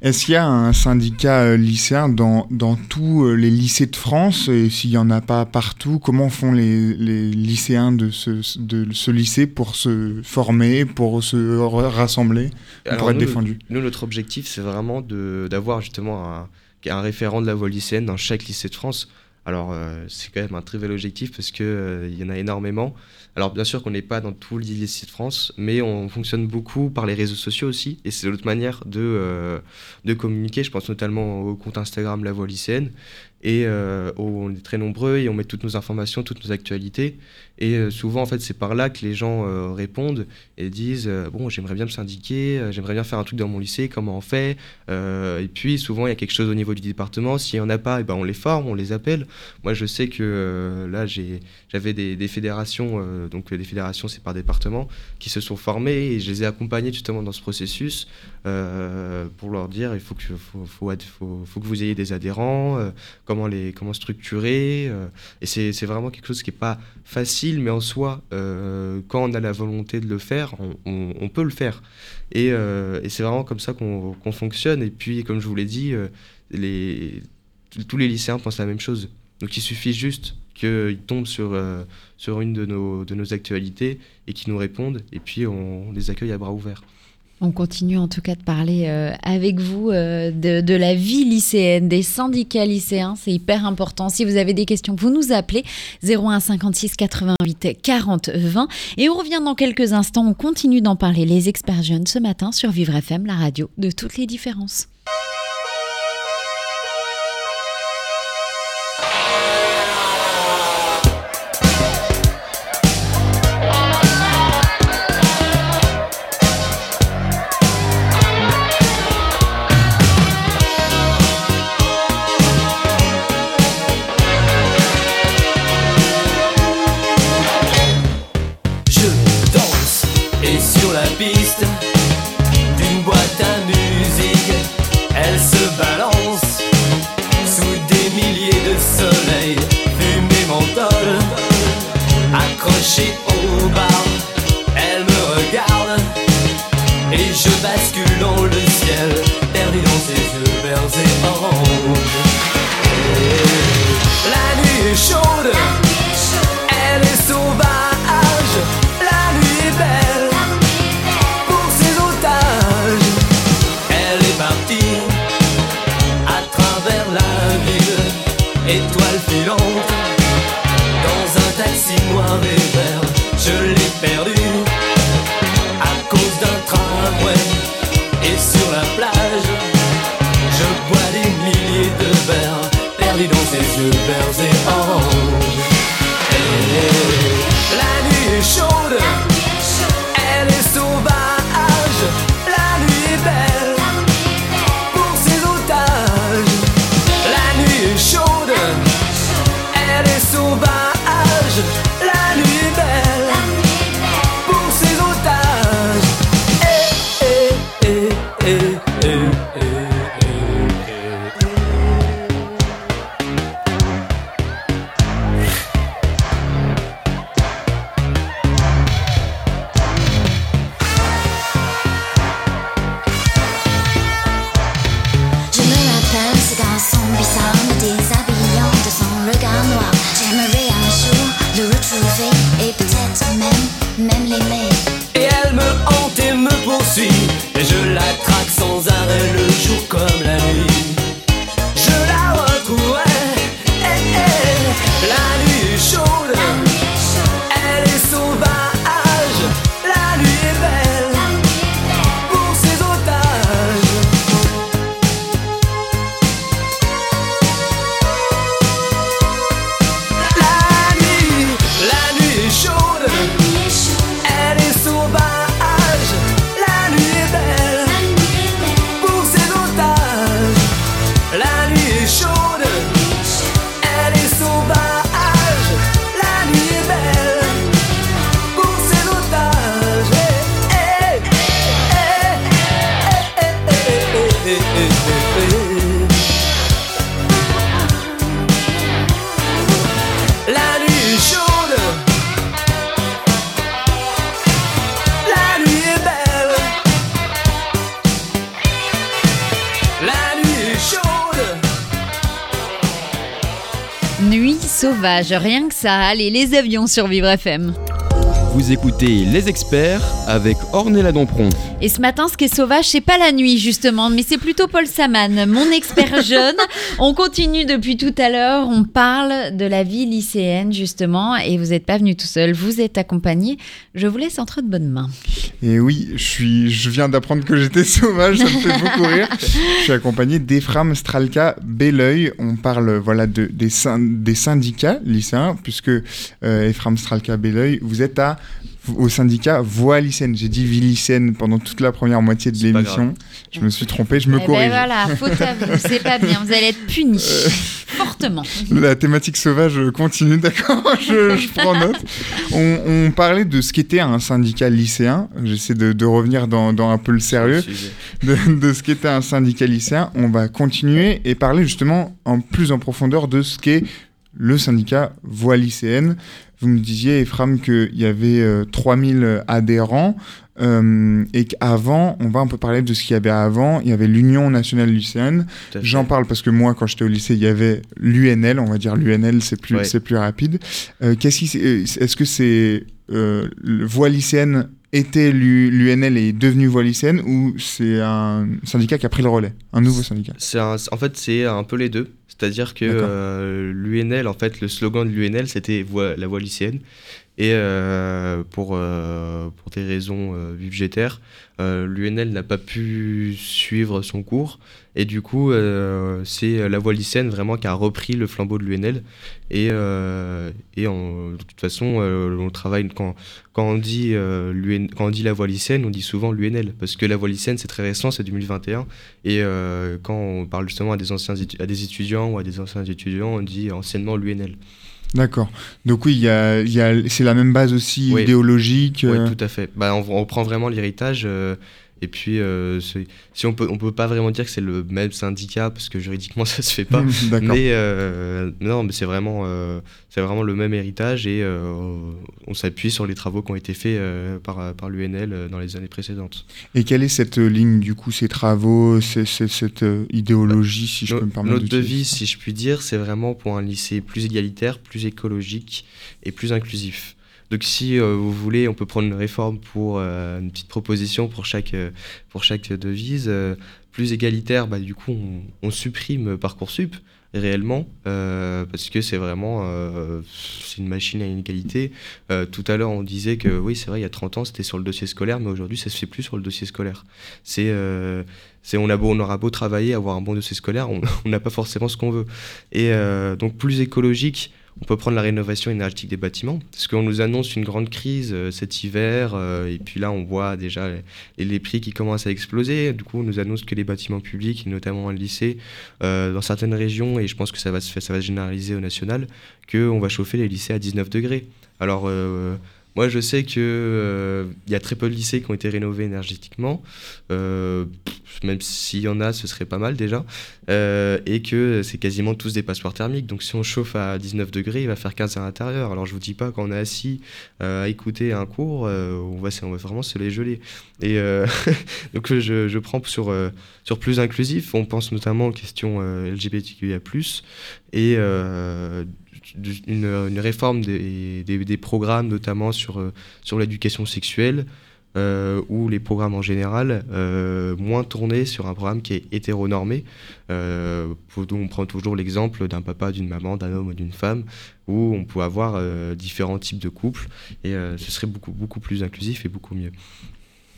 [SPEAKER 4] Est-ce qu'il y a un syndicat euh, lycéen dans, dans tous les lycées de France Et s'il n'y en a pas partout, comment font les, les lycéens de ce, de ce lycée pour se former, pour se rassembler, pour être
[SPEAKER 5] nous,
[SPEAKER 4] défendus?
[SPEAKER 5] Nous, notre objectif, c'est vraiment d'avoir justement un, un référent de la voie lycéenne dans chaque lycée de France. Alors, euh, c'est quand même un très bel objectif parce qu'il il y en a énormément. Alors, bien sûr qu'on n'est pas dans les lycées de France, mais on fonctionne beaucoup par les réseaux sociaux aussi. Et c'est l'autre manière de, euh, de communiquer. Je pense notamment au compte Instagram La Voie lycéenne. Et euh, on est très nombreux et on met toutes nos informations, toutes nos actualités. Et euh, souvent, en fait, c'est par là que les gens euh, répondent et disent Bon, j'aimerais bien me syndiquer, j'aimerais bien faire un truc dans mon lycée, comment on fait Et puis, souvent, il y a quelque chose au niveau du département. S'il n'y en a pas, eh ben, on les forme, on les appelle. Moi, je sais que là, j'avais des, fédérations, donc des fédérations, c'est par département, qui se sont formées et je les ai accompagnés justement dans ce processus euh, pour leur dire il faut que, vous ayez des adhérents, euh, comment, les, comment structurer. euh, et c'est vraiment quelque chose qui n'est pas facile, mais en soi, quand on a la volonté de le faire, on, peut le faire. Et, c'est vraiment comme ça qu'on fonctionne. Et puis, comme je vous l'ai dit, tous les lycéens pensent la même chose. Donc il suffit juste qu'ils tombent sur, sur une de nos, actualités et qu'ils nous répondent. Et puis on les accueille à bras ouverts.
[SPEAKER 7] On continue en tout cas de parler euh, avec vous euh, de, de la vie lycéenne, des syndicats lycéens. C'est hyper important. Si vous avez des questions, vous nous appelez 01 56 88 40 20. Et on revient dans quelques instants. On continue d'en parler, les experts jeunes, ce matin sur Vivre FM, la radio de toutes les différences.
[SPEAKER 3] Ça. Allez, les avions sur Vivre FM.
[SPEAKER 2] Vous écoutez Les Experts avec Ornella Dampron.
[SPEAKER 3] Et ce matin, ce qui est sauvage, c'est pas la nuit justement, mais c'est plutôt Paul Saman, mon expert jeune. On continue depuis tout à l'heure, on parle de la vie lycéenne justement, et vous n'êtes pas venu tout seul, vous êtes accompagné. Je vous laisse entre de bonnes mains.
[SPEAKER 4] Et oui, je, suis, je viens d'apprendre que j'étais sauvage, ça me fait beaucoup rire. Je suis accompagné d'Ephraim Stralka Belleuil. On parle voilà, de, des, syn- des syndicats lycéens, puisque euh, Ephraim Stralka Belleuil, vous êtes à, au syndicat Voix lycéenne. J'ai dit vie lycéenne pendant toute la première moitié de l'émission. Je me suis trompé, je me
[SPEAKER 3] Eh ben
[SPEAKER 4] corrige.
[SPEAKER 3] voilà, faute à vous, c'est pas bien, vous allez être punis fortement.
[SPEAKER 4] La thématique sauvage continue, d'accord je, je prends note. On, on parlait de ce qu'était un syndicat lycéen. J'essaie de, de revenir dans, dans un peu le sérieux. De ce qu'était un syndicat lycéen. On va continuer et parler justement en plus en profondeur de ce qu'est le syndicat Voix lycéenne. Vous me disiez, Ephraim, qu'il y avait euh, 3000 adhérents euh, et qu'avant, on va un peu parler de ce qu'il y avait avant. Il y avait l'Union nationale lycéenne. J'en parle parce que moi, quand j'étais au lycée, il y avait l'UNL. On va dire l'UNL, c'est plus,
[SPEAKER 5] Ouais.
[SPEAKER 4] c'est plus rapide. Euh, qu'est-ce qui, euh, est-ce que c'est euh, le Voix lycéenne était l'U- l'UNL et est devenu Voix lycéenne ou c'est un syndicat qui a pris le relais, un nouveau syndicat?
[SPEAKER 5] un- en fait, c'est un peu les deux. C'est-à-dire que euh, l'UNL, en fait, le slogan de l'UNL, c'était la voie lycéenne. Et euh, pour, euh, pour des raisons euh, budgétaires, l'UNL n'a pas pu suivre son cours. Et du coup, c'est la voie lycéenne vraiment qui a repris le flambeau de l'UNL. Et, et de toute façon, on travaille quand, quand, on dit, quand on dit la voie lycéenne, on dit souvent l'UNL. Parce que la voie lycéenne, c'est très récent, c'est 2021. Et quand on parle justement à des, anciens à des étudiants ou à des anciens étudiants, on dit anciennement l'UNL.
[SPEAKER 4] D'accord. Donc oui, y a, y a, c'est la même base aussi
[SPEAKER 5] Oui.
[SPEAKER 4] idéologique.
[SPEAKER 5] Oui,
[SPEAKER 4] euh,
[SPEAKER 5] tout à fait. Bah, on, on prend vraiment l'héritage. Et puis, euh, si on peut, on peut pas vraiment dire que c'est le même syndicat parce que juridiquement ça se fait pas. Mais euh, non, mais c'est vraiment, euh, c'est vraiment le même héritage et on s'appuie sur les travaux qui ont été faits par, par l'UNL dans les années précédentes.
[SPEAKER 4] Et quelle est cette ligne, du coup, ces travaux, cette idéologie, si je
[SPEAKER 5] No-
[SPEAKER 4] peux me permettre
[SPEAKER 5] Notre devise, si je puis dire, c'est vraiment pour un lycée plus égalitaire, plus écologique et plus inclusif. Donc si euh, vous voulez, on peut prendre une réforme pour euh, une petite proposition pour chaque, euh, pour chaque devise. Plus égalitaire, bah, du coup, on, on supprime Parcoursup réellement parce que c'est vraiment c'est une machine à inégalité. Tout à l'heure, on disait que oui, c'est vrai, il y a 30 ans, c'était sur le dossier scolaire, mais aujourd'hui, ça se fait plus sur le dossier scolaire. C'est on, a beau, on aura beau travailler, avoir un bon dossier scolaire, on n'a pas forcément ce qu'on veut. Et donc plus écologique, on peut prendre la rénovation énergétique des bâtiments, parce qu'on nous annonce une grande crise euh, cet hiver, euh, et puis là on voit déjà les, les prix qui commencent à exploser. Du coup, on nous annonce que les bâtiments publics, notamment un lycée, euh, dans certaines régions, et je pense que ça va se ça va se généraliser au national, qu'on va chauffer les lycées à 19 degrés. Alors moi, je sais que euh, y a très peu de lycées qui ont été rénovés énergétiquement. Euh, même s'il y en a, ce serait pas mal déjà. Euh, et que c'est quasiment tous des passoires thermiques. Donc si on chauffe à 19 degrés, il va faire 15 à l'intérieur. Alors je vous dis pas quand on est assis euh, à écouter un cours, on, va, on vraiment se les geler. Et donc je, prends sur, sur plus inclusif. On pense notamment aux questions LGBTQIA+, et une, réforme des, des, programmes, notamment sur, euh, sur l'éducation sexuelle, euh, ou les programmes en général, euh, moins tournés sur un programme qui est hétéronormé. Euh, on prend toujours l'exemple d'un papa, d'une maman, d'un homme ou d'une femme, où on peut avoir différents types de couples, et ce serait beaucoup, beaucoup plus inclusif et beaucoup mieux.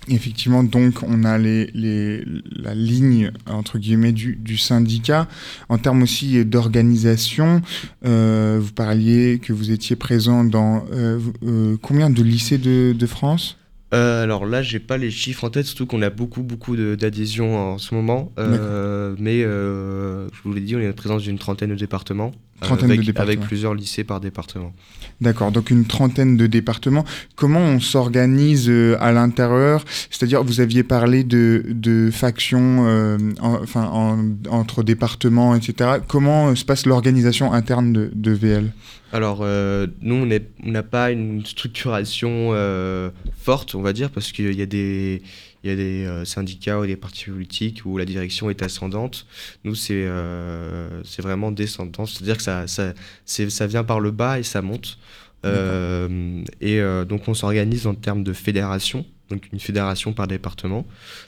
[SPEAKER 4] Effectivement, donc on a les, les, la ligne entre guillemets du, du syndicat. En termes aussi d'organisation, euh, vous parliez que vous étiez présent dans euh, euh, combien de lycées de, de France?
[SPEAKER 5] Euh, alors là, j'ai pas les chiffres en tête, surtout qu'on a beaucoup, beaucoup d'adhésions en ce moment. Euh, mais euh, je vous l'ai dit, on est en présence d'une trentaine de départements,
[SPEAKER 4] Trentaine de
[SPEAKER 5] avec,
[SPEAKER 4] départements.
[SPEAKER 5] avec plusieurs lycées par département.
[SPEAKER 4] D'accord, donc une trentaine de départements. Comment on s'organise euh, à l'intérieur? C'est-à-dire, vous aviez parlé de, de factions euh, en- enfin, en- entre départements, etc. Comment euh, se passe l'organisation interne de, de VL
[SPEAKER 5] Alors, euh, nous, on n'a pas une structuration euh, forte, on va dire, parce qu'il y a des, il y a des euh, syndicats ou des partis politiques où la direction est ascendante. Nous, c'est euh, vraiment descendant, c'est-à-dire que ça, ça, ça vient par le bas et ça monte. Euh, et euh, donc, on s'organise en termes de fédération, donc une fédération par département,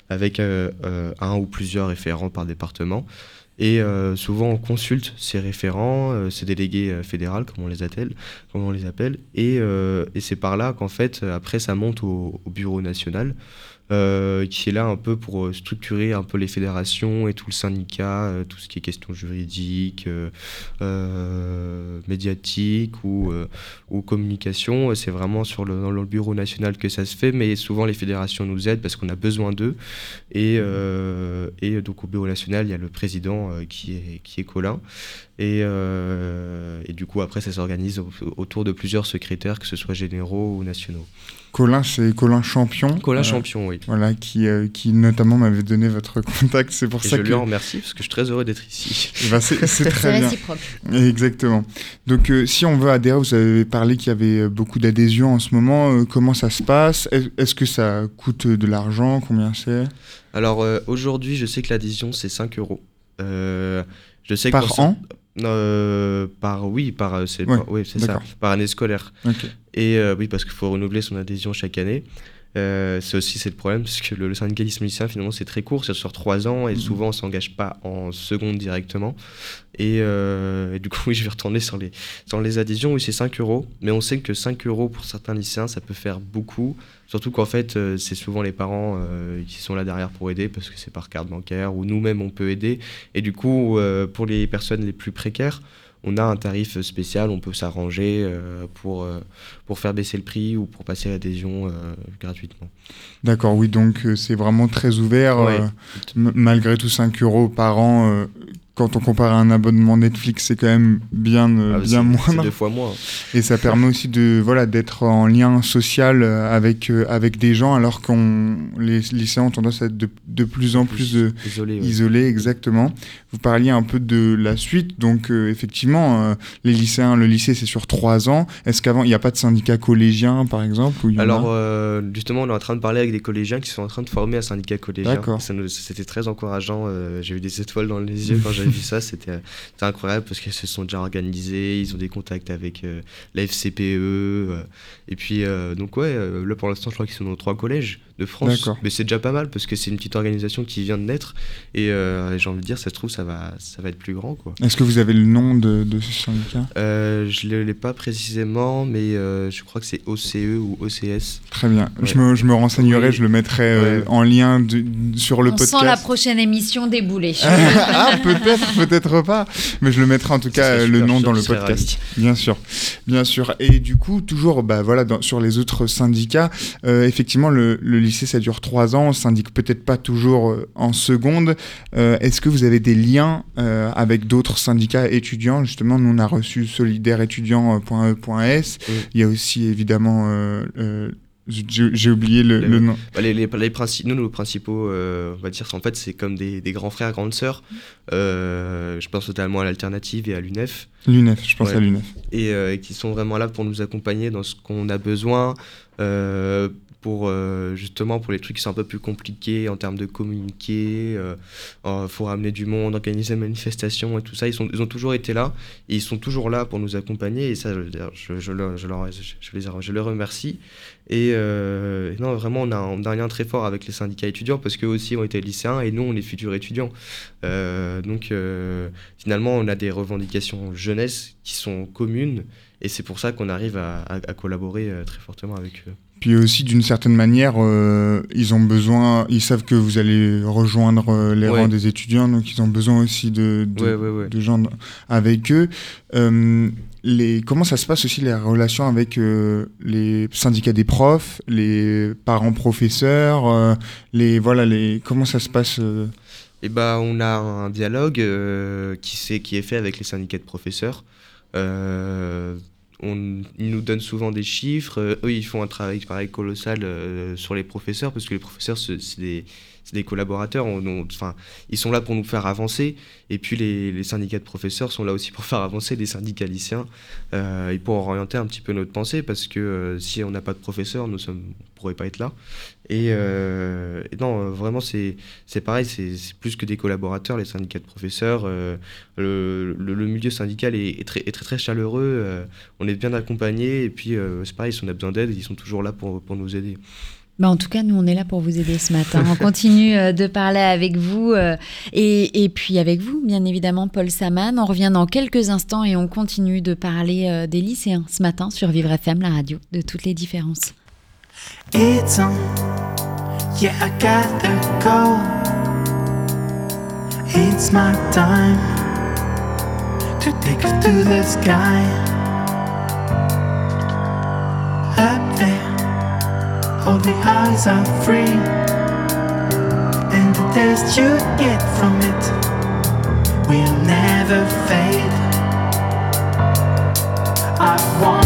[SPEAKER 5] avec un ou plusieurs référents par département. Et euh, souvent, on consulte ces référents, euh, ces délégués euh, fédéraux, comme on les appelle, comme on les appelle. Et, et c'est par là qu'en fait, après, ça monte au, au bureau national, euh, qui est là un peu pour euh, structurer un peu les fédérations et tout le syndicat, euh, tout ce qui est question juridique, euh, médiatique ou, communication. C'est vraiment sur le, dans le bureau national que ça se fait, mais souvent les fédérations nous aident parce qu'on a besoin d'eux. Et, donc au bureau national, il y a le président qui, est, qui est Colin. Et, du coup, après, ça s'organise au- autour de plusieurs secrétaires, que ce soit généraux ou nationaux.
[SPEAKER 4] Colin, c'est Colin Champion.
[SPEAKER 5] Colin
[SPEAKER 4] Euh,
[SPEAKER 5] Champion, oui.
[SPEAKER 4] Voilà, qui, euh, qui notamment m'avait donné votre contact. C'est pour
[SPEAKER 5] Et
[SPEAKER 4] ça
[SPEAKER 5] je
[SPEAKER 4] que.
[SPEAKER 5] lui en remercie parce que je suis très heureux d'être ici.
[SPEAKER 4] Ben, c'est très bien.
[SPEAKER 3] réciproque.
[SPEAKER 4] Exactement. Donc, euh, si on veut adhérer, vous avez parlé qu'il y avait euh, beaucoup d'adhésions en ce moment. euh, comment ça se passe? Est- Est-ce que ça coûte de l'argent? Combien c'est?
[SPEAKER 5] Alors euh, aujourd'hui, je sais que l'adhésion, c'est 5 euros. Euh, je sais que
[SPEAKER 4] Par
[SPEAKER 5] ce-
[SPEAKER 4] an?
[SPEAKER 5] Euh, par oui par c'est
[SPEAKER 4] Ouais,
[SPEAKER 5] par- oui, c'est ça par année scolaire. Et euh, oui parce qu'il faut renouveler son adhésion chaque année. Euh, c'est aussi c'est le problème parce que le, le syndicalisme lycéen finalement c'est très court c'est sur trois ans et
[SPEAKER 4] Mhm.
[SPEAKER 5] souvent on s'engage pas en seconde directement. Et, euh, et du coup oui je vais retourner sur les sur les adhésions. Oui c'est 5 euros mais on sait que 5 euros pour certains lycéens ça peut faire beaucoup. Surtout qu'en fait euh, c'est souvent les parents euh, qui sont là derrière pour aider parce que c'est par carte bancaire ou nous-mêmes on peut aider. Et du coup euh, pour les personnes les plus précaires on a un tarif spécial, on peut s'arranger euh, pour, euh, pour faire baisser le prix ou pour passer l'adhésion euh, gratuitement.
[SPEAKER 4] D'accord, oui, donc c'est vraiment très ouvert.
[SPEAKER 5] Ouais.
[SPEAKER 4] malgré tout, 5 euros par an, quand on compare à un abonnement Netflix, c'est quand même bien, euh,
[SPEAKER 5] Ah,
[SPEAKER 4] bien moindre.
[SPEAKER 5] deux fois moins.
[SPEAKER 4] Et ça permet aussi de voilà d'être en lien social euh, avec, euh, avec des gens, alors que les lycéens ont tendance à être de, de plus en plus
[SPEAKER 5] ouais.
[SPEAKER 4] isolés, exactement. Vous parliez un peu de la suite, donc euh, effectivement, euh, les lycéens, le lycée c'est sur trois ans. Est-ce qu'avant, il n'y a pas de syndicat collégien, par exemple où il y en a?
[SPEAKER 5] Alors justement, on est en train de parler avec des collégiens qui sont en train de former un syndicat collégien.
[SPEAKER 4] D'accord.
[SPEAKER 5] C'était très encourageant. J'ai eu des étoiles dans les yeux quand vu ça. C'était incroyable parce qu'ils se sont déjà organisés. Ils ont des contacts avec euh, la FCPE. euh, et puis euh, donc ouais, euh, là pour l'instant, je crois qu'ils sont dans trois collèges de France. Mais c'est déjà pas mal parce que c'est une petite organisation qui vient de naître. Et euh, j'ai envie de dire, ça se trouve, ça va, ça va être plus grand quoi.
[SPEAKER 4] Est-ce que vous avez le nom de, de ce syndicat?
[SPEAKER 5] Euh, je ne l'ai pas précisément, mais euh, je crois que c'est OCE ou OCS.
[SPEAKER 4] Très bien.
[SPEAKER 5] Ouais.
[SPEAKER 4] Je, me, je me renseignerai,
[SPEAKER 5] Oui.
[SPEAKER 4] je le mettrai euh,
[SPEAKER 5] Ouais.
[SPEAKER 4] en lien sur le
[SPEAKER 3] On
[SPEAKER 4] podcast.
[SPEAKER 3] sent la prochaine émission débouler.
[SPEAKER 4] ah, peut-être, peut-être pas. Mais je le mettrai en tout cas le nom dans le podcast. Bien sûr, bien sûr. Et du coup, toujours, bah voilà, dans- sur les autres syndicats, euh, effectivement, le, le lycée ça dure trois ans. On syndique peut-être pas toujours euh, en seconde. Euh, Est-ce que vous avez des liens euh, avec d'autres syndicats étudiants? Justement, nous on a reçu solidaireétudiant.e.s.
[SPEAKER 5] Oui.
[SPEAKER 4] Il y a aussi évidemment. j'ai oublié le,
[SPEAKER 5] Le-
[SPEAKER 4] le nom.
[SPEAKER 5] Bah, les, les, les princi- nous, nos principaux, euh, on va dire, en fait, c'est comme des, des grands frères, grandes sœurs. Euh, je pense totalement à l'alternative et à l'UNEF.
[SPEAKER 4] L'UNEF, je pense
[SPEAKER 5] Ouais.
[SPEAKER 4] à l'UNEF.
[SPEAKER 5] et euh, qui sont vraiment là pour nous accompagner dans ce qu'on a besoin, pour euh, justement pour les trucs qui sont un peu plus compliqués en termes de communiquer, euh, euh, faut ramener du monde, organiser des manifestations et tout ça. Ils, sont, ils ont toujours été là et ils sont toujours là pour nous accompagner et ça, je, je, je, le- je leur, je, les, je les remercie. Et non, vraiment, on a, un, lien très fort avec les syndicats étudiants parce qu'eux aussi ont été lycéens et nous, on est futurs étudiants. Donc, finalement, on a des revendications jeunesse qui sont communes et c'est pour ça qu'on arrive à, à- collaborer très fortement avec eux.
[SPEAKER 4] Puis aussi, d'une certaine manière, euh, ils ont besoin, ils savent que vous allez rejoindre euh, les
[SPEAKER 5] Ouais.
[SPEAKER 4] rangs des étudiants, donc ils ont besoin aussi de, de,
[SPEAKER 5] Ouais, ouais, ouais.
[SPEAKER 4] de gens avec eux. Euh, les, comment ça se passe aussi les relations avec les syndicats des profs, les parents professeurs, les voilà les comment ça se passe
[SPEAKER 5] Et bah, on a un dialogue qui, s'est- qui est fait avec les syndicats de professeurs. On, ils nous donnent souvent des chiffres. Euh, eux, ils font un travail pareil colossal euh, sur les professeurs parce que les professeurs, c'est des, des collaborateurs. Enfin, ils sont là pour nous faire avancer. Et puis les, les syndicats de professeurs sont là aussi pour faire avancer les syndicats lycéens euh, et pour orienter un petit peu notre pensée parce que euh, si on n'a pas de professeurs, nous sommes, on pourrait pas être là. Et, euh, non, euh, vraiment, c'est pareil, c'est plus que des collaborateurs, les syndicats de professeurs. le, milieu syndical est, très, très, chaleureux. on est bien accompagnés. Et puis, c'est pareil, si on a besoin d'aide, ils sont toujours là pour nous aider.
[SPEAKER 3] Bah, en tout cas, nous, on est là pour vous aider ce matin. On continue euh, de parler avec vous euh, et, puis avec vous, bien évidemment, Paul Saman. On revient dans quelques instants et on continue de parler euh, des lycéens ce matin sur Vivre FM, la radio de toutes les différences.
[SPEAKER 8] It's on, yeah, I. It's my time to take to the sky. All the eyes are free, and the taste you get from it will never fade. I want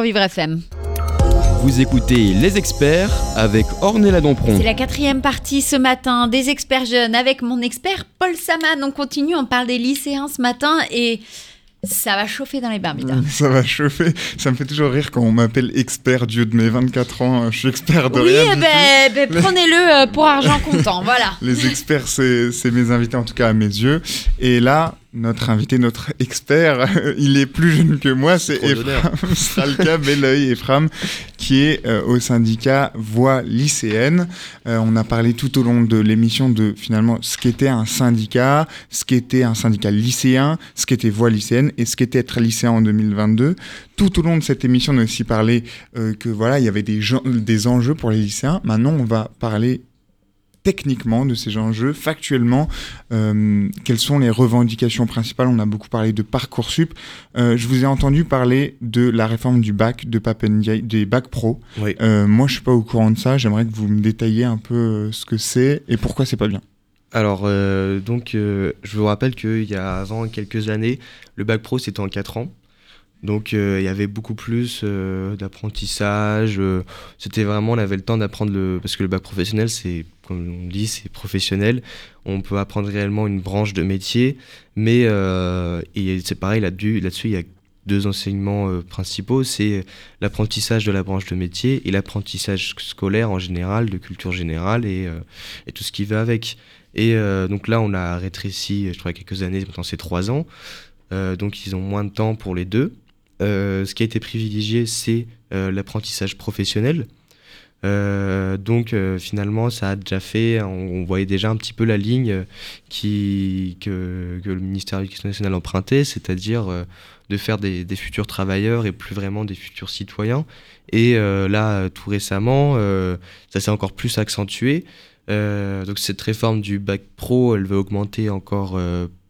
[SPEAKER 3] sur Vivre FM.
[SPEAKER 2] Vous écoutez Les Experts avec Ornella Dompron.
[SPEAKER 3] C'est la quatrième partie ce matin des experts jeunes avec mon expert Paul Saman. On continue, on parle des lycéens ce matin et ça va chauffer dans les Bermudas.
[SPEAKER 4] Ça va chauffer. Ça me fait toujours rire quand on m'appelle expert Dieu de mes 24 ans. Je suis expert de
[SPEAKER 3] Oui,
[SPEAKER 4] rien.
[SPEAKER 3] eh
[SPEAKER 4] du
[SPEAKER 3] ben, ben, prenez-le euh, pour argent comptant, voilà.
[SPEAKER 4] Les experts, c'est mes invités, en tout cas à mes yeux. Et là, notre invité, notre expert, il est plus jeune que moi, c'est. Ephraim Stralka Belleuil Ephraim, qui est euh, au syndicat Voix lycéenne. Euh, on a parlé tout au long de l'émission de finalement ce qu'était un syndicat, ce qu'était un syndicat lycéen, ce qu'était Voix lycéenne et ce qu'était être lycéen en 2022. Tout au long de cette émission, on a aussi parlé euh, que voilà, il y avait des, gens- des enjeux pour les lycéens. Maintenant, on va parler techniquement de ces enjeux, factuellement, euh, quelles sont les revendications principales? On a beaucoup parlé de Parcoursup. Euh, je vous ai entendu parler de la réforme du bac, de Papendiaï, des bacs pro.
[SPEAKER 5] Oui.
[SPEAKER 4] Euh, moi, je suis pas au courant de ça. J'aimerais que vous me détailliez un peu ce que c'est et pourquoi c'est pas bien.
[SPEAKER 5] Alors, donc, je vous rappelle qu'il y a avant quelques années, le bac pro c'était en 4 ans. Donc, euh, il y avait beaucoup plus euh, d'apprentissage. euh, c'était vraiment, on avait le temps d'apprendre le. Parce que le bac professionnel, c'est, comme on dit, c'est professionnel. On peut apprendre réellement une branche de métier. Mais euh, c'est pareil, là-dessus, il y a deux enseignements euh, principaux c'est l'apprentissage de la branche de métier et l'apprentissage scolaire en général, de culture générale et, et tout ce qui va avec. Et donc là, on a rétréci, je crois, quelques années, maintenant c'est trois ans. Donc ils ont moins de temps pour les deux. Euh, ce qui a été privilégié, c'est euh, l'apprentissage professionnel. Euh, donc finalement, ça a déjà fait, on, voyait déjà un petit peu la ligne que, le ministère de l'Éducation nationale empruntait, c'est-à-dire de faire des, futurs travailleurs et plus vraiment des futurs citoyens. Et là, tout récemment, ça s'est encore plus accentué. Donc cette réforme du bac pro, elle veut augmenter encore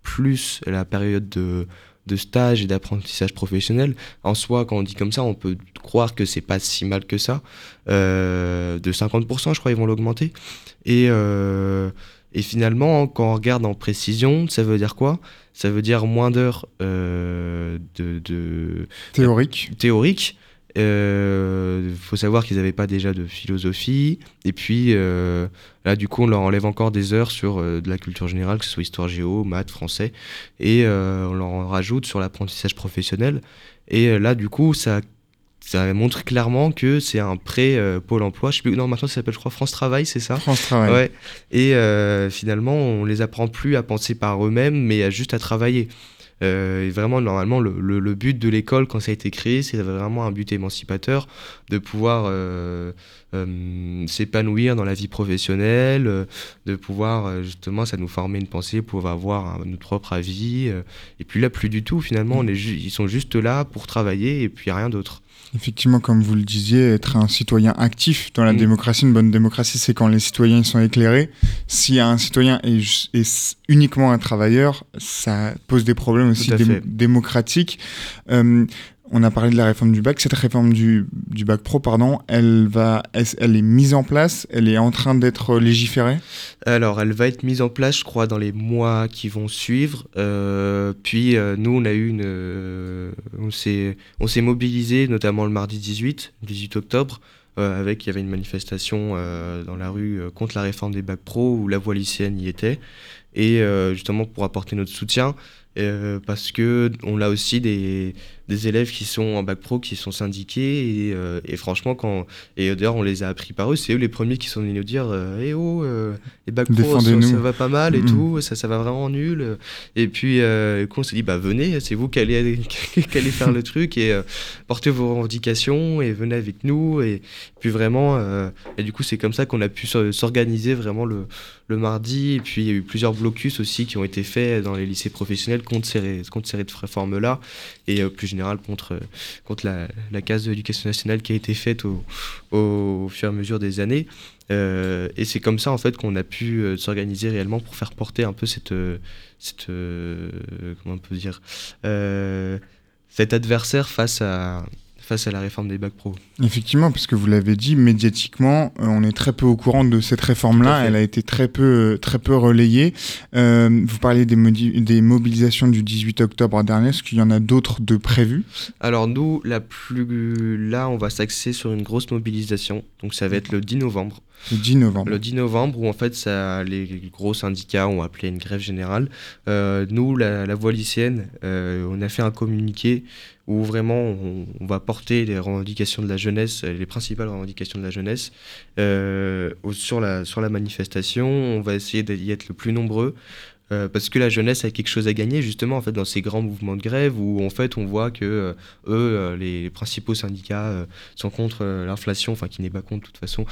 [SPEAKER 5] plus la période de, de stage et d'apprentissage professionnel. En soi, quand on dit comme ça, on peut croire que c'est pas si mal que ça. Euh, de 50%, je crois, ils vont l'augmenter. Et, euh, et finalement, quand on regarde en précision, ça veut dire quoi? Ça veut dire moins d'heures euh, de, de
[SPEAKER 4] Théorique.
[SPEAKER 5] théoriques. Il faut savoir qu'ils n'avaient pas déjà de philosophie. Et puis là, du coup, on leur enlève encore des heures sur euh, de la culture générale, que ce soit histoire géo, maths, français. Et euh, on leur en rajoute sur l'apprentissage professionnel. Et euh, là, du coup, ça, ça montre clairement que c'est un prêt euh, Pôle emploi. Je sais plus, non, maintenant ça s'appelle, je crois, France Travail, c'est ça?
[SPEAKER 4] France Travail.
[SPEAKER 5] Ouais. Et euh, finalement, on les apprend plus à penser par eux-mêmes, mais à juste à travailler. Euh, et vraiment, normalement, le, le- le but de l'école, quand ça a été créé, c'est vraiment un but émancipateur, de pouvoir euh, euh, s'épanouir dans la vie professionnelle, euh, de pouvoir, euh, justement, ça nous former une pensée, pouvoir avoir un- notre propre avis. euh, et puis là, plus du tout, finalement, on est ju- ils sont juste là pour travailler et puis rien d'autre.
[SPEAKER 4] Effectivement, comme vous le disiez, être un citoyen actif dans la
[SPEAKER 5] Mm.
[SPEAKER 4] démocratie, une bonne démocratie, c'est quand les citoyens sont éclairés. Si un citoyen est, uniquement un travailleur, ça pose des problèmes aussi
[SPEAKER 5] fait.
[SPEAKER 4] démocratiques. Euh, on a parlé de la réforme du bac. Cette réforme du, bac pro, pardon, elle, va, elle, est mise en place, elle est en train d'être légiférée?
[SPEAKER 5] Alors, elle va être mise en place, je crois, dans les mois qui vont suivre. Euh, puis, euh, nous, on a eu une, euh, on s'est, mobilisé, notamment le mardi 18, 18 octobre, avec, il y avait une manifestation dans la rue contre la réforme des bacs pro où la voix lycéenne y était, et justement pour apporter notre soutien. Euh, parce que on a aussi des, des élèves qui sont en bac pro qui sont syndiqués et, euh, et franchement quand et d'ailleurs on les a appris par eux. C'est eux les premiers qui sont venus nous dire euh, eh oh les bacs pro ça, va pas mal et tout ça ça va vraiment nul. Et puis du coup, on s'est dit bah venez c'est vous qui allez, qui allez faire le truc et portez vos revendications et venez avec nous. Et puis vraiment et du coup c'est comme ça qu'on a pu s'or- s'organiser vraiment le, le mardi. Et puis il y a eu plusieurs blocus aussi qui ont été faits dans les lycées professionnels contre ces, contre ces réformes là et euh, plus général contre, contre la, la case de l'éducation nationale qui a été faite au, au, fur et à mesure des années. Euh, et c'est comme ça en fait qu'on a pu euh, s'organiser réellement pour faire porter un peu cette, euh, cette euh, comment on peut dire, euh, cet adversaire face à, face à la réforme des bacs pro.
[SPEAKER 4] Effectivement, parce que vous l'avez dit, médiatiquement, euh, on est très peu au courant de cette réforme-là. Elle a été très peu, euh, très peu relayée. Euh, vous parliez des, des mobilisations du 18 octobre dernier. Est-ce qu'il y en a d'autres de prévues?
[SPEAKER 5] Alors nous, la plus là, on va s'axer sur une grosse mobilisation. Donc ça va être le 10 novembre.
[SPEAKER 4] Le 10 novembre.
[SPEAKER 5] Le 10 novembre, où en fait ça, les gros syndicats ont appelé une grève générale. Euh, nous, la, voie lycéenne, euh, on a fait un communiqué où vraiment on, va porter les revendications de la jeunesse, euh, les principales revendications de la jeunesse, sur, la, sur la manifestation. On va essayer d'y être le plus nombreux. parce que la jeunesse a quelque chose à gagner justement en fait dans ces grands mouvements de grève où en fait on voit que eux les, les principaux syndicats sont contre l'inflation enfin qui n'est pas contre de toute façon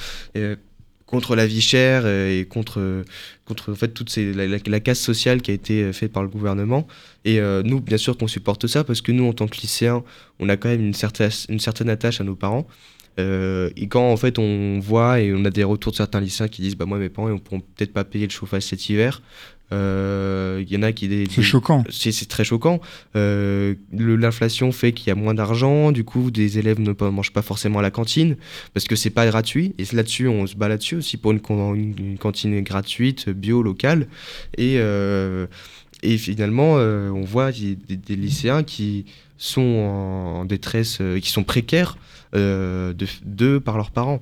[SPEAKER 5] contre la vie chère et contre, contre en fait, toute ces, la, casse sociale qui a été euh, faite par le gouvernement. Et euh, nous, bien sûr qu'on supporte ça parce que nous, en tant que lycéens, on a quand même une certaine, une certaine attache à nos parents. Euh, et quand en fait on voit et on a des retours de certains lycéens qui disent bah moi mes parents ils pourront peut-être pas payer le chauffage cet hiver il y en a qui des,
[SPEAKER 4] C'est choquant.
[SPEAKER 5] c'est très choquant. Euh, L'inflation fait qu'il y a moins d'argent, du coup, des élèves ne mangent pas forcément à la cantine parce que c'est pas gratuit. Et là-dessus, on se bat là-dessus aussi pour une, con- une- une cantine gratuite, bio, locale. Et, euh, et finalement, euh, on voit des, lycéens qui sont en, en détresse, euh, qui sont précaires euh, de, de par leurs parents.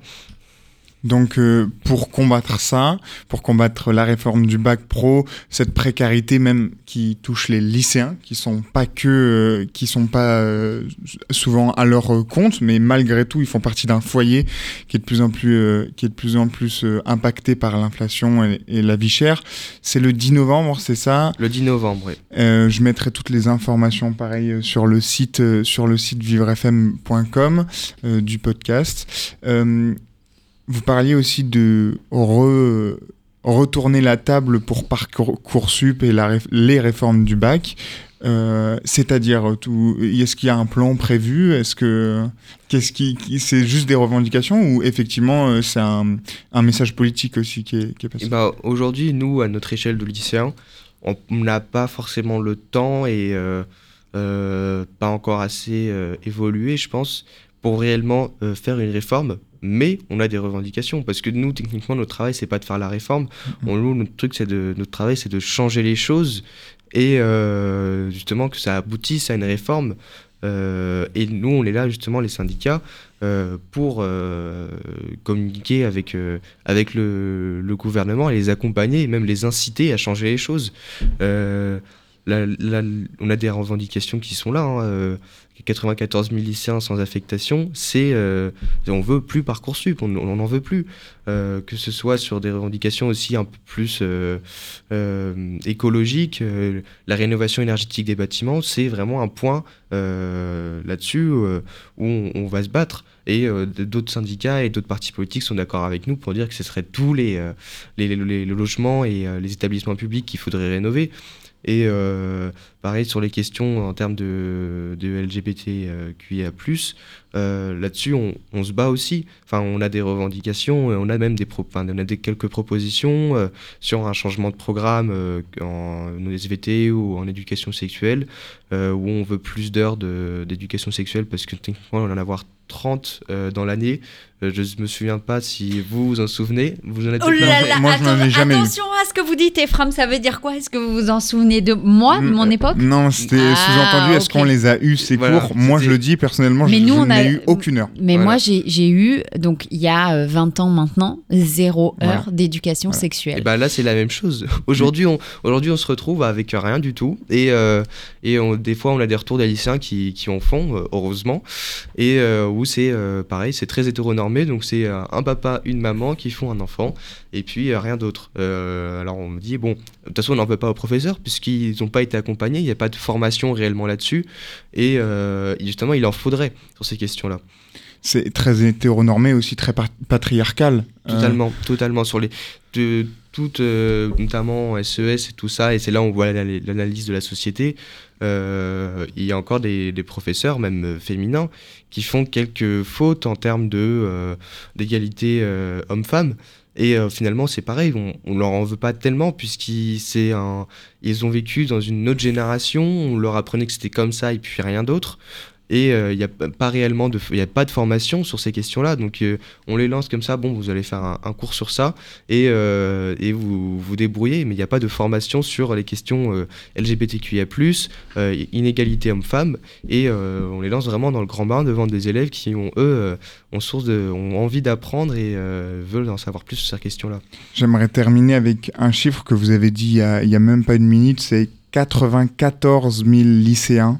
[SPEAKER 4] Donc euh, pour combattre ça, pour combattre la réforme du bac pro, cette précarité même qui touche les lycéens, qui sont pas que, euh, qui sont pas euh, souvent à leur euh, compte, mais malgré tout ils font partie d'un foyer qui est de plus en plus, qui est de plus en plus impacté par l'inflation et, et la vie chère. C'est le 10 novembre, c'est ça?
[SPEAKER 5] Le 10 novembre, oui.
[SPEAKER 4] Je mettrai toutes les informations pareil sur le site sur le site vivrefm.com du podcast. Vous parliez aussi de re- retourner la table pour Parcoursup et les réformes du bac. Euh, C'est-à-dire, est-ce qu'il y a un plan prévu? Est-ce que qu'est-ce qui, c'est juste des revendications ou effectivement euh, c'est un, message politique aussi qui est, passé?
[SPEAKER 5] Eh ben, Aujourd'hui, nous, à notre échelle de lycéens, on n'a pas forcément le temps et euh, pas encore assez évolué, je pense, pour réellement faire une réforme. Mais on a des revendications parce que nous, techniquement, notre travail, c'est pas de faire la réforme. On, nous, notre truc, c'est de notre travail, c'est de changer les choses et euh, justement que ça aboutisse à une réforme. Euh, et nous, on est là justement, les syndicats, euh, pour communiquer avec, avec le, le gouvernement et les accompagner et même les inciter à changer les choses. On a des revendications qui sont là. hein, 94 000 lycéens sans affectation, c'est euh, on veut plus parcoursup, on n'en veut plus. Euh, que ce soit sur des revendications aussi un peu plus euh, euh, écologiques, la rénovation énergétique des bâtiments, c'est vraiment un point là-dessus où on, va se battre. Et d'autres syndicats et d'autres partis politiques sont d'accord avec nous pour dire que ce serait tous les, les, logements et les établissements publics qu'il faudrait rénover. Et euh, pareil sur les questions en termes de, de LGBTQIA+, euh, là-dessus on, on se bat aussi. Enfin, on a des revendications, et on a même des, pro- enfin, on a des quelques propositions euh, sur un changement de programme euh, en SVT ou en éducation sexuelle, euh, où on veut plus d'heures d'éducation sexuelle parce que techniquement on en a avoir 30 euh, dans l'année. Euh, je me souviens pas si vous vous en souvenez. Vous en êtes
[SPEAKER 3] Oh là là,
[SPEAKER 4] Moi, je n'en ai jamais eu.
[SPEAKER 3] attention à ce que vous dites, Ephraim, ça veut dire quoi? Est-ce que vous vous en souvenez de moi, de mon époque?
[SPEAKER 4] Non, c'était
[SPEAKER 3] Ah,
[SPEAKER 4] sous-entendu. Est-ce qu'on les a eu ces
[SPEAKER 5] Voilà,
[SPEAKER 4] cours? Moi, je le dis personnellement,
[SPEAKER 3] Mais
[SPEAKER 4] je,
[SPEAKER 3] nous,
[SPEAKER 4] je
[SPEAKER 3] on a-
[SPEAKER 4] n'ai eu aucune heure.
[SPEAKER 3] Mais
[SPEAKER 5] Voilà.
[SPEAKER 3] moi, j'ai eu, donc il y a euh, 20 ans maintenant, zéro
[SPEAKER 4] Voilà.
[SPEAKER 3] heure d'éducation
[SPEAKER 4] Voilà.
[SPEAKER 3] sexuelle.
[SPEAKER 5] Et ben là, c'est la même chose. Aujourd'hui, on, aujourd'hui, on se retrouve avec rien du tout. Et, euh, et on- des fois, on a des retours des lycéens qui, qui en font, euh, heureusement. Et euh, où c'est euh, pareil, c'est très hétéronormé. Donc, c'est euh, un papa, une maman qui font un enfant. Et puis, euh, rien d'autre. Euh, alors, on me dit, bon, de toute façon, on n'en veut pas aux professeurs, puisqu'ils n'ont pas été accompagnés. Il n'y a pas de formation réellement là-dessus. Et euh, justement, il en faudrait sur ces questions-là.
[SPEAKER 4] C'est très hétéronormé, aussi très patriarcal. Euh,
[SPEAKER 5] Totalement, totalement. Sur les, de, toutes, euh, notamment SES et tout ça, et c'est là où on voit la- l'analyse de la société. euh, il y a encore des, des professeurs, même euh, féminins, qui font quelques fautes en termes de, euh, d'égalité homme-femme. Et finalement, c'est pareil, on, on leur en veut pas tellement, puisqu'ils c'est un, ils ont vécu dans une autre génération, on leur apprenait que c'était comme ça et puis rien d'autre. Et euh, il n'y a pas de, a pas de formation sur ces questions-là, donc euh, on les lance comme ça. Bon, vous allez faire un, cours sur ça. Et, euh, et vous vous débrouillez, mais il n'y a pas de formation sur les questions euh, LGBTQIA+, euh, inégalité homme-femme, et euh, on les lance vraiment dans le grand bain devant des élèves qui ont eux euh, ont source de, ont envie d'apprendre et euh, veulent en savoir plus sur ces questions-là.
[SPEAKER 4] J'aimerais terminer avec un chiffre que vous avez dit il y a même pas une minute, c'est 94 000 lycéens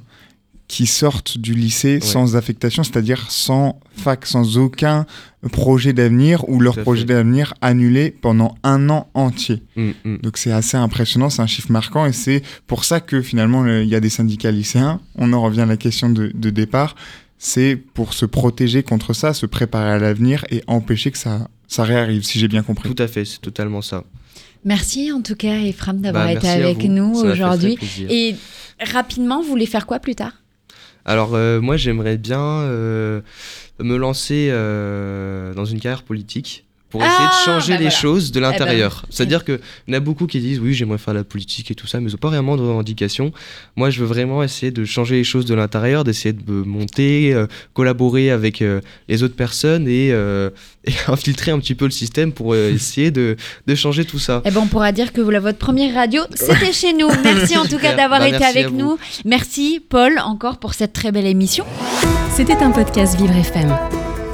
[SPEAKER 4] qui sortent du lycée sans affectation, c'est-à-dire sans fac, sans aucun projet d'avenir ou leur projet d'avenir annulé pendant un an entier.
[SPEAKER 5] Mm, mm.
[SPEAKER 4] Donc c'est assez impressionnant, c'est un chiffre marquant et c'est pour ça que finalement le- il y a des syndicats lycéens. On en revient à la question de, de départ. C'est pour se protéger contre ça, se préparer à l'avenir et empêcher que ça, ça réarrive, si j'ai bien compris.
[SPEAKER 5] Tout à fait, c'est totalement ça.
[SPEAKER 3] Merci en tout cas, Ephraim, d'avoir
[SPEAKER 5] Bah,
[SPEAKER 3] été avec nous aujourd'hui. Et rapidement, vous voulez faire quoi plus tard?
[SPEAKER 5] Alors euh, moi j'aimerais bien euh, me lancer euh, dans une carrière politique pour essayer
[SPEAKER 3] Ah,
[SPEAKER 5] de changer
[SPEAKER 3] bah
[SPEAKER 5] les
[SPEAKER 3] voilà.
[SPEAKER 5] choses de
[SPEAKER 3] Eh ben,
[SPEAKER 5] l'intérieur. C'est-à-dire qu'il y en a beaucoup qui disent oui j'aimerais faire la politique et tout ça mais ils n'ont pas vraiment de revendications. Moi je veux vraiment essayer de changer les choses de l'intérieur, d'essayer de me monter, euh, collaborer avec euh, les autres personnes et, euh, et infiltrer un petit peu le système pour euh, essayer de, de changer tout ça.
[SPEAKER 3] Eh ben, on pourra dire que voilà, votre première radio, c'était chez nous. Merci en tout cas d'avoir
[SPEAKER 5] Bah,
[SPEAKER 3] été avec nous. Merci Paul encore pour cette très belle émission.
[SPEAKER 1] C'était un podcast Vivre FM.